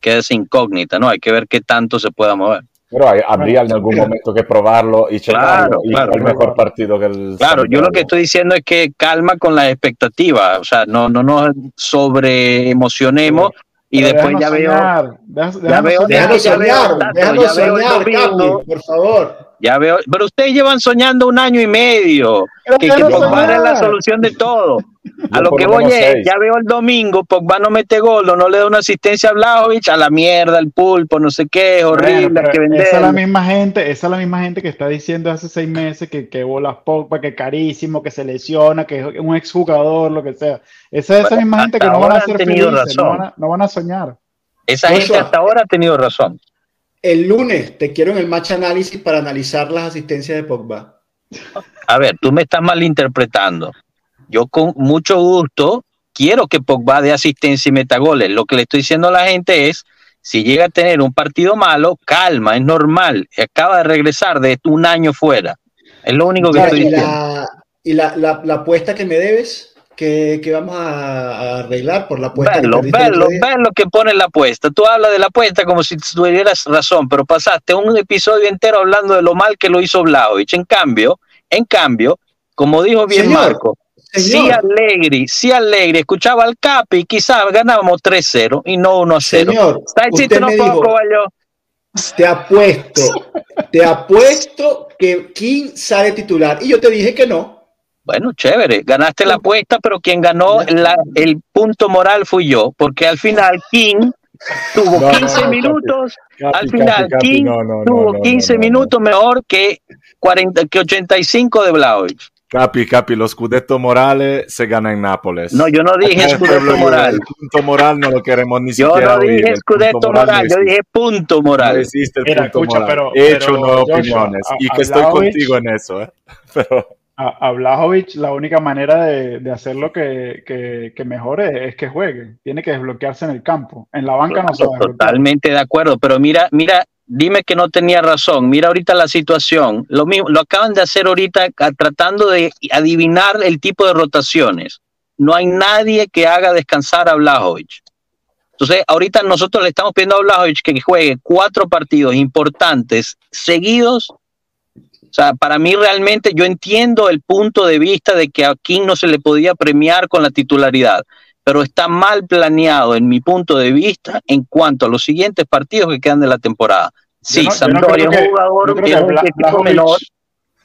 queda esa incógnita, ¿no? Hay que ver qué tanto se pueda mover. Pero habría en algún momento que probarlo y checarlo y el mejor partido que el Claro, yo lo que estoy diciendo es que calma con las expectativas, o sea, no, no nos sobre emocionemos y después ya veo, ya veo, déjalo soñar, déjalo soñar, por favor. Ya veo, pero ustedes llevan soñando un año y medio que, que Pogba era la solución de todo. A lo que voy es, ya veo el domingo, Pogba no mete gol, no le da una asistencia a Vlahovic, a la mierda, el pulpo, no sé qué, es horrible, que vender. Esa es la misma gente, esa es la misma gente que está diciendo hace seis meses que, que bolas Pogba, que carísimo, que se lesiona, que es un exjugador, lo que sea. Esa es esa misma gente que no van a ser felices, no van a, no van a soñar. Esa gente hasta ahora ha tenido razón. El lunes te quiero en el match análisis para analizar las asistencias de Pogba. A ver, tú me estás malinterpretando. Yo con mucho gusto quiero que Pogba dé asistencia y meta goles. Lo que le estoy diciendo a la gente es, Si llega a tener un partido malo, calma, es normal. Acaba de regresar de un año fuera. Es lo único que Ya, estoy y diciendo. la, y la, la- la apuesta que me debes, que, que vamos a, a arreglar por la apuesta Verlo, que verlo, otro día. ver lo que pone la apuesta. Tú hablas de la apuesta como si tuvieras razón, pero pasaste un episodio entero hablando de lo mal que lo hizo Vlahovic. En cambio, en cambio, como dijo bien Señor, Marco, si Señor, Allegri, si Allegri escuchaba al Capi, quizás ganábamos 3-0 y no 1-0. señor, Stai usted me dijo, Coballo. te apuesto, te apuesto que King sale titular. Y yo te dije que no. Bueno, chévere, ganaste la apuesta, pero quien ganó la- el punto moral fui yo, porque al final King tuvo No, no, 15 no, Capi. minutos, Capi, al final Capi, King no, no, no, tuvo no, 15 no, no, minutos mejor que, 40, que 85 de Vlahovic. Capi, Capi, los Scudetto Morales se gana en Nápoles. No, yo no dije Scudetto moral. El punto moral no lo queremos ni Yo siquiera no oír, dije punto Scudetto moral moral, no yo dije punto No moral. existe el Mira, punto escucha, moral. pero- He hecho pero, opiniones a- y que estoy contigo en eso, ¿eh? <laughs> Pero A, Vlahovic, la única manera de, de hacerlo que, mejore es que juegue. Tiene que desbloquearse en el campo. En la banca no se va. Totalmente de acuerdo, pero mira, mira, dime que no tenía razón. Mira ahorita la situación. Lo mismo, lo acaban de hacer ahorita tratando de adivinar el tipo de rotaciones. No hay nadie que haga descansar a Vlahovic. Entonces, ahorita nosotros le estamos pidiendo a Vlahovic que juegue cuatro partidos importantes seguidos. O sea, para mí realmente yo entiendo el punto de vista de que a King no se le podía premiar con la titularidad pero está mal planeado en mi punto de vista en cuanto a los siguientes partidos que quedan de la temporada. Sí, Yo no- no Sampdoria creo es un que- jugador que es un equipo menor. Sí,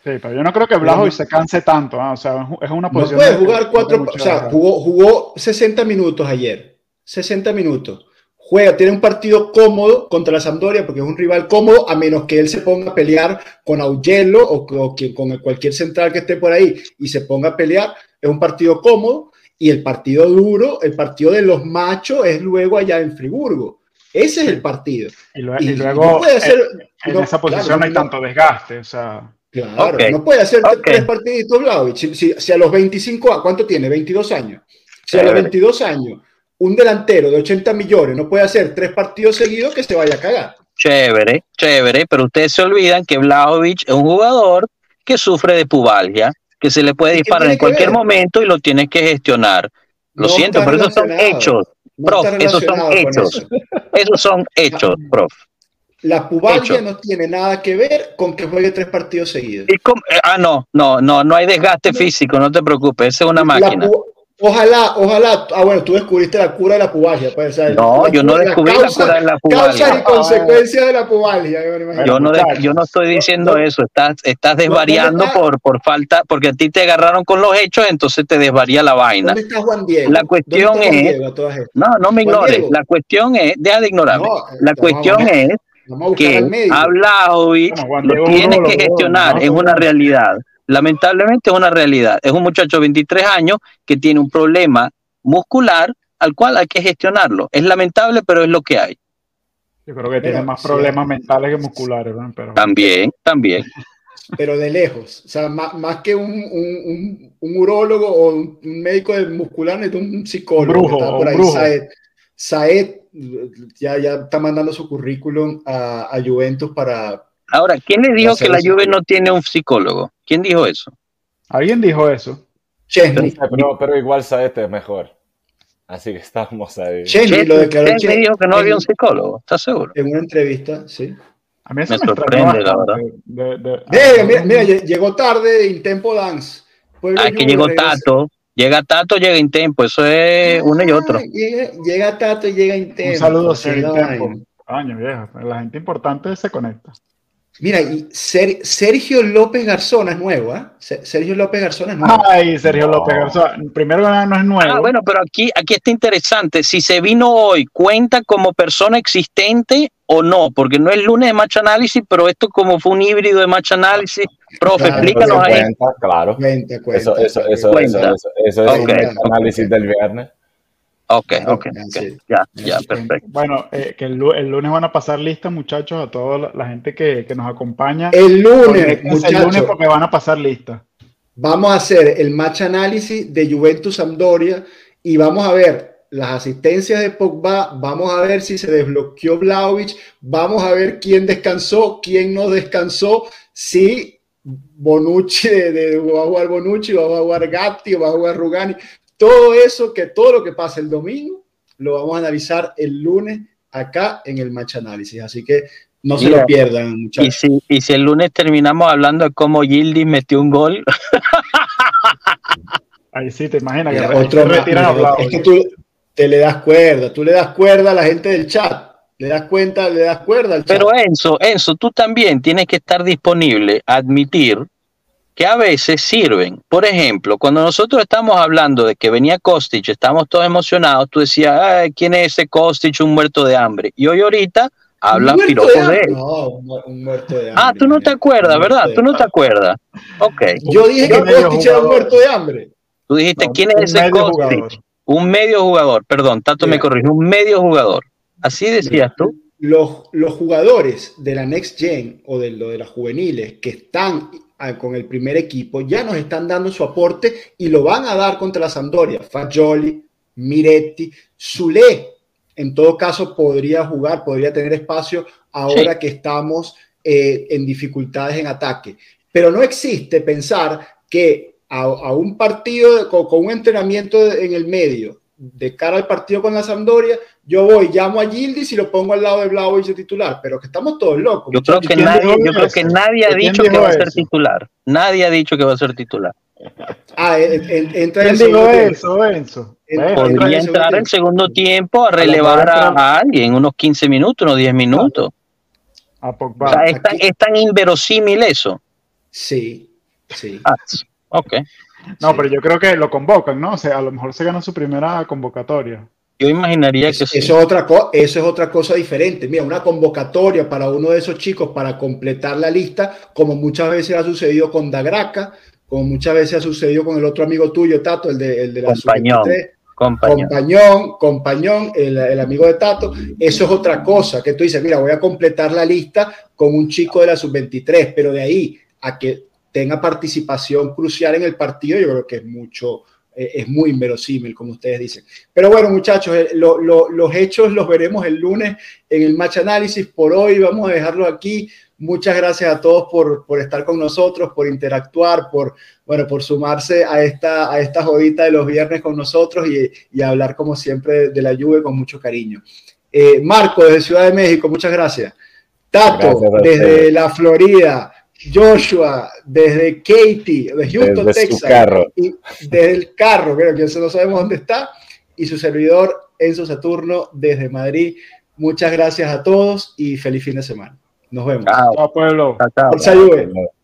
pero yo no creo que Vlahovic se canse tanto. ah, O sea, es un- es una No posición. puede de- jugar cuatro, o sea, jugó, jugó 60 minutos ayer. 60 minutos. Juega, tiene un partido cómodo contra la Sampdoria porque es un rival cómodo, a menos que él se ponga a pelear con Augello o, o que- con cualquier central que esté por ahí y se ponga a pelear. Es un partido cómodo y el partido duro, el partido de los machos es luego allá en Friburgo. Ese es el partido. Y, lue- Y, y y luego no puede hacer, en no, esa posición claro, no hay no- tanto desgaste. O sea, Claro, no puede hacer tres partiditos Vlahovic. Si, si- si a los 25, ¿a ¿cuánto tiene? 22 años. Si a los Chévere. 22 años un delantero de 80 millones no puede hacer tres partidos seguidos, que se vaya a cagar. Chévere, chévere, pero ustedes se olvidan que Vlahovic es un jugador que sufre de pubalgia, que se le puede ¿Y qué disparar tiene en cualquier ver? momento y lo tienes que gestionar. Lo No siento, pero esos son hechos. No Prof, esos son hechos. eso. Esos son hechos, prof. La pubalgia Hecho. no tiene nada que ver con que juegue tres partidos seguidos. ¿Y cómo- eh, Ah, no, no, no, no hay desgaste No. físico, no te preocupes, esa es una La máquina. pu- Ojalá, ojalá. Ah, bueno, tú descubriste la cura de la pubalgia. Pues, o sea, No, yo no descubrí la causa- cura de la Causas y pubalgia. consecuencias de la pubalgia. Yo no, yo no estoy diciendo No. eso, estás, estás ¿dónde desvariando está? por, por falta, porque a ti te agarraron con los hechos, entonces te desvaría la vaina. ¿Dónde está Juan Diego? La ¿Dónde cuestión está Juan es- Diego? No, no me ignores. La cuestión es, deja de ignorarme. No, La cuestión vamos. es Vamos a buscar que al médico. a Vlahovic Bueno, Juan lo Diego tiene uno de que gestionar, es una realidad. Lamentablemente es una realidad. Es un muchacho de 23 años que tiene un problema muscular al cual hay que gestionarlo. Es lamentable, pero es lo que hay. yo creo que tiene más sí. problemas mentales que musculares. ¿no? Pero, También, también. <laughs> pero de lejos. O sea, más, más que un, un, un, un urólogo o un, médico de muscular, necesita un psicólogo. Un brujo, que está por un ahí, brujo. Saed. Saed ya, ya está mandando su currículum a, a Juventus para. Ahora, ¿quién le dijo que la. Juve no tiene un psicólogo? ¿Quién dijo eso? Alguien dijo eso. Chesney. Pero, pero igual Saete es mejor. Así que estamos ahí. Chesney lo declaró ¿Quién me Chesney dijo que no había un psicólogo? ¿Estás seguro? en una entrevista. Sí. A mí eso Me me, sorprende, la bastante. De- de- Mira, mira, mira, lle- llegó tarde Intempo Dance. Pueblo Ah, que Juve llegó regresa. Tato. Llega Tato, llega Intempo. Eso es uno y otro. Ah, Llega, llega Tato y llega Intempo. Un saludo, Así es señor la Tempo. vaina. Coño, viejo. La gente importante se conecta. Mira, y Ser- Sergio López Garzón es nuevo. Se- Sergio López Garzón es nuevo. Ay, Sergio No. López Garzón. Primero que nada, no es nuevo. Ah, bueno, pero aquí, aquí está interesante. Si se vino hoy, ¿cuenta como persona existente o no? Porque no es lunes de match análisis, pero esto como fue un híbrido de match análisis. Profe, Claro, explícanos ahí. cuenta, claro. Cuenta, cuenta. Eso, eso, eso, eso, Cuenta. eso, eso es Ok, un análisis del viernes. Ok, ok, ok. sí. Ya, ya, perfecto. Bueno, eh, que el, el lunes van a pasar listas, muchachos, a toda la, la gente que, que nos acompaña. El lunes, Conéctense el lunes muchachos, porque van a pasar listas. vamos a hacer el match análisis de Juventus Sampdoria y vamos a ver las asistencias de Pogba, vamos a ver si se desbloqueó Vlaovic, vamos a ver quién descansó, quién no descansó, si Bonucci, de, va a jugar Bonucci, va a jugar Gatti, va a jugar Rugani, todo eso, que todo lo que pasa el domingo, lo vamos a analizar el lunes acá en el Match Análisis. Así que no se lo pierdan, muchachos. Y si, el lunes terminamos hablando de cómo Gildis metió un gol. <laughs> Ahí sí, te imaginas que otro Es que tú te le das cuerda, tú le das cuerda a la gente del chat. Le das cuenta, le das cuerda al chat. Pero Enzo, Enzo, tú también tienes que estar disponible a admitir que a veces sirven. Por ejemplo, cuando nosotros estamos hablando de que venía Kostic, estamos todos emocionados, tú decías, ¿quién es ese Kostic, un muerto de hambre? Y hoy ahorita hablan piropos de, él. No, un muerto de hambre. Ah, tú no te acuerdas, ¿verdad? Tú no te acuerdas. Ok. Yo dije que Kostic era un muerto de hambre. Tú dijiste, ¿quién es ese Kostic? Un medio jugador, perdón, tanto me corrijo, un medio jugador. Así decías tú. Los, los jugadores de la Next Gen o de, lo de las juveniles que están con el primer equipo, ya nos están dando su aporte y lo van a dar contra la Sampdoria. Fagioli, Miretti, Zule, en todo caso podría jugar, podría tener espacio ahora que estamos eh, en dificultades en ataque. Pero no existe pensar que a, un partido con, con, un entrenamiento en el medio de cara al partido con la Sampdoria, yo voy, llamo a Gildis y lo pongo al lado de Blauvic de titular, pero que estamos todos locos. Yo creo que nadie, yo creo que nadie ha dicho que va a ser titular. Nadie ha dicho que va a ser titular. Ah, entra ¿Quién dijo eso, Enzo? Podría entrar el segundo tiempo a relevar a, alguien, unos 15 minutos, unos 10 minutos. A Pogba. es, tan, inverosímil eso. Sí, sí. Ah, ok. No, pero yo creo que lo convocan, ¿no? O sea, a lo mejor se gana su primera convocatoria. Yo imaginaría que eso, es otra eso es otra cosa diferente. Mira, una convocatoria para uno de esos chicos para completar la lista, como muchas veces ha sucedido con Dagraca, como muchas veces ha sucedido con el otro amigo tuyo, Tato, el de, el de la compañón, compañón, compañón, el, el, amigo de Tato. Eso es otra cosa, que tú dices, mira, voy a completar la lista con un chico de la sub-23, pero de ahí a que tenga participación crucial en el partido, yo creo que es mucho, eh, es muy inverosímil, como ustedes dicen. Pero bueno, muchachos, eh, los hechos los veremos el lunes en el match análisis. Por hoy vamos a dejarlo aquí. Muchas gracias a todos por, por estar con nosotros, por interactuar, por, bueno, por sumarse a esta, a esta jodita de los viernes con nosotros y, y hablar como siempre de la lluvia con mucho cariño. Eh, Marco, desde Ciudad de México, muchas gracias. Tato, desde la Florida. Joshua desde Katy, de Houston, Texas, y desde el carro, creo que no sabemos dónde está, y su servidor Enzo Saturno desde Madrid. Muchas gracias a todos y feliz fin de semana. Nos vemos. Chao, pueblo. Chao, chao.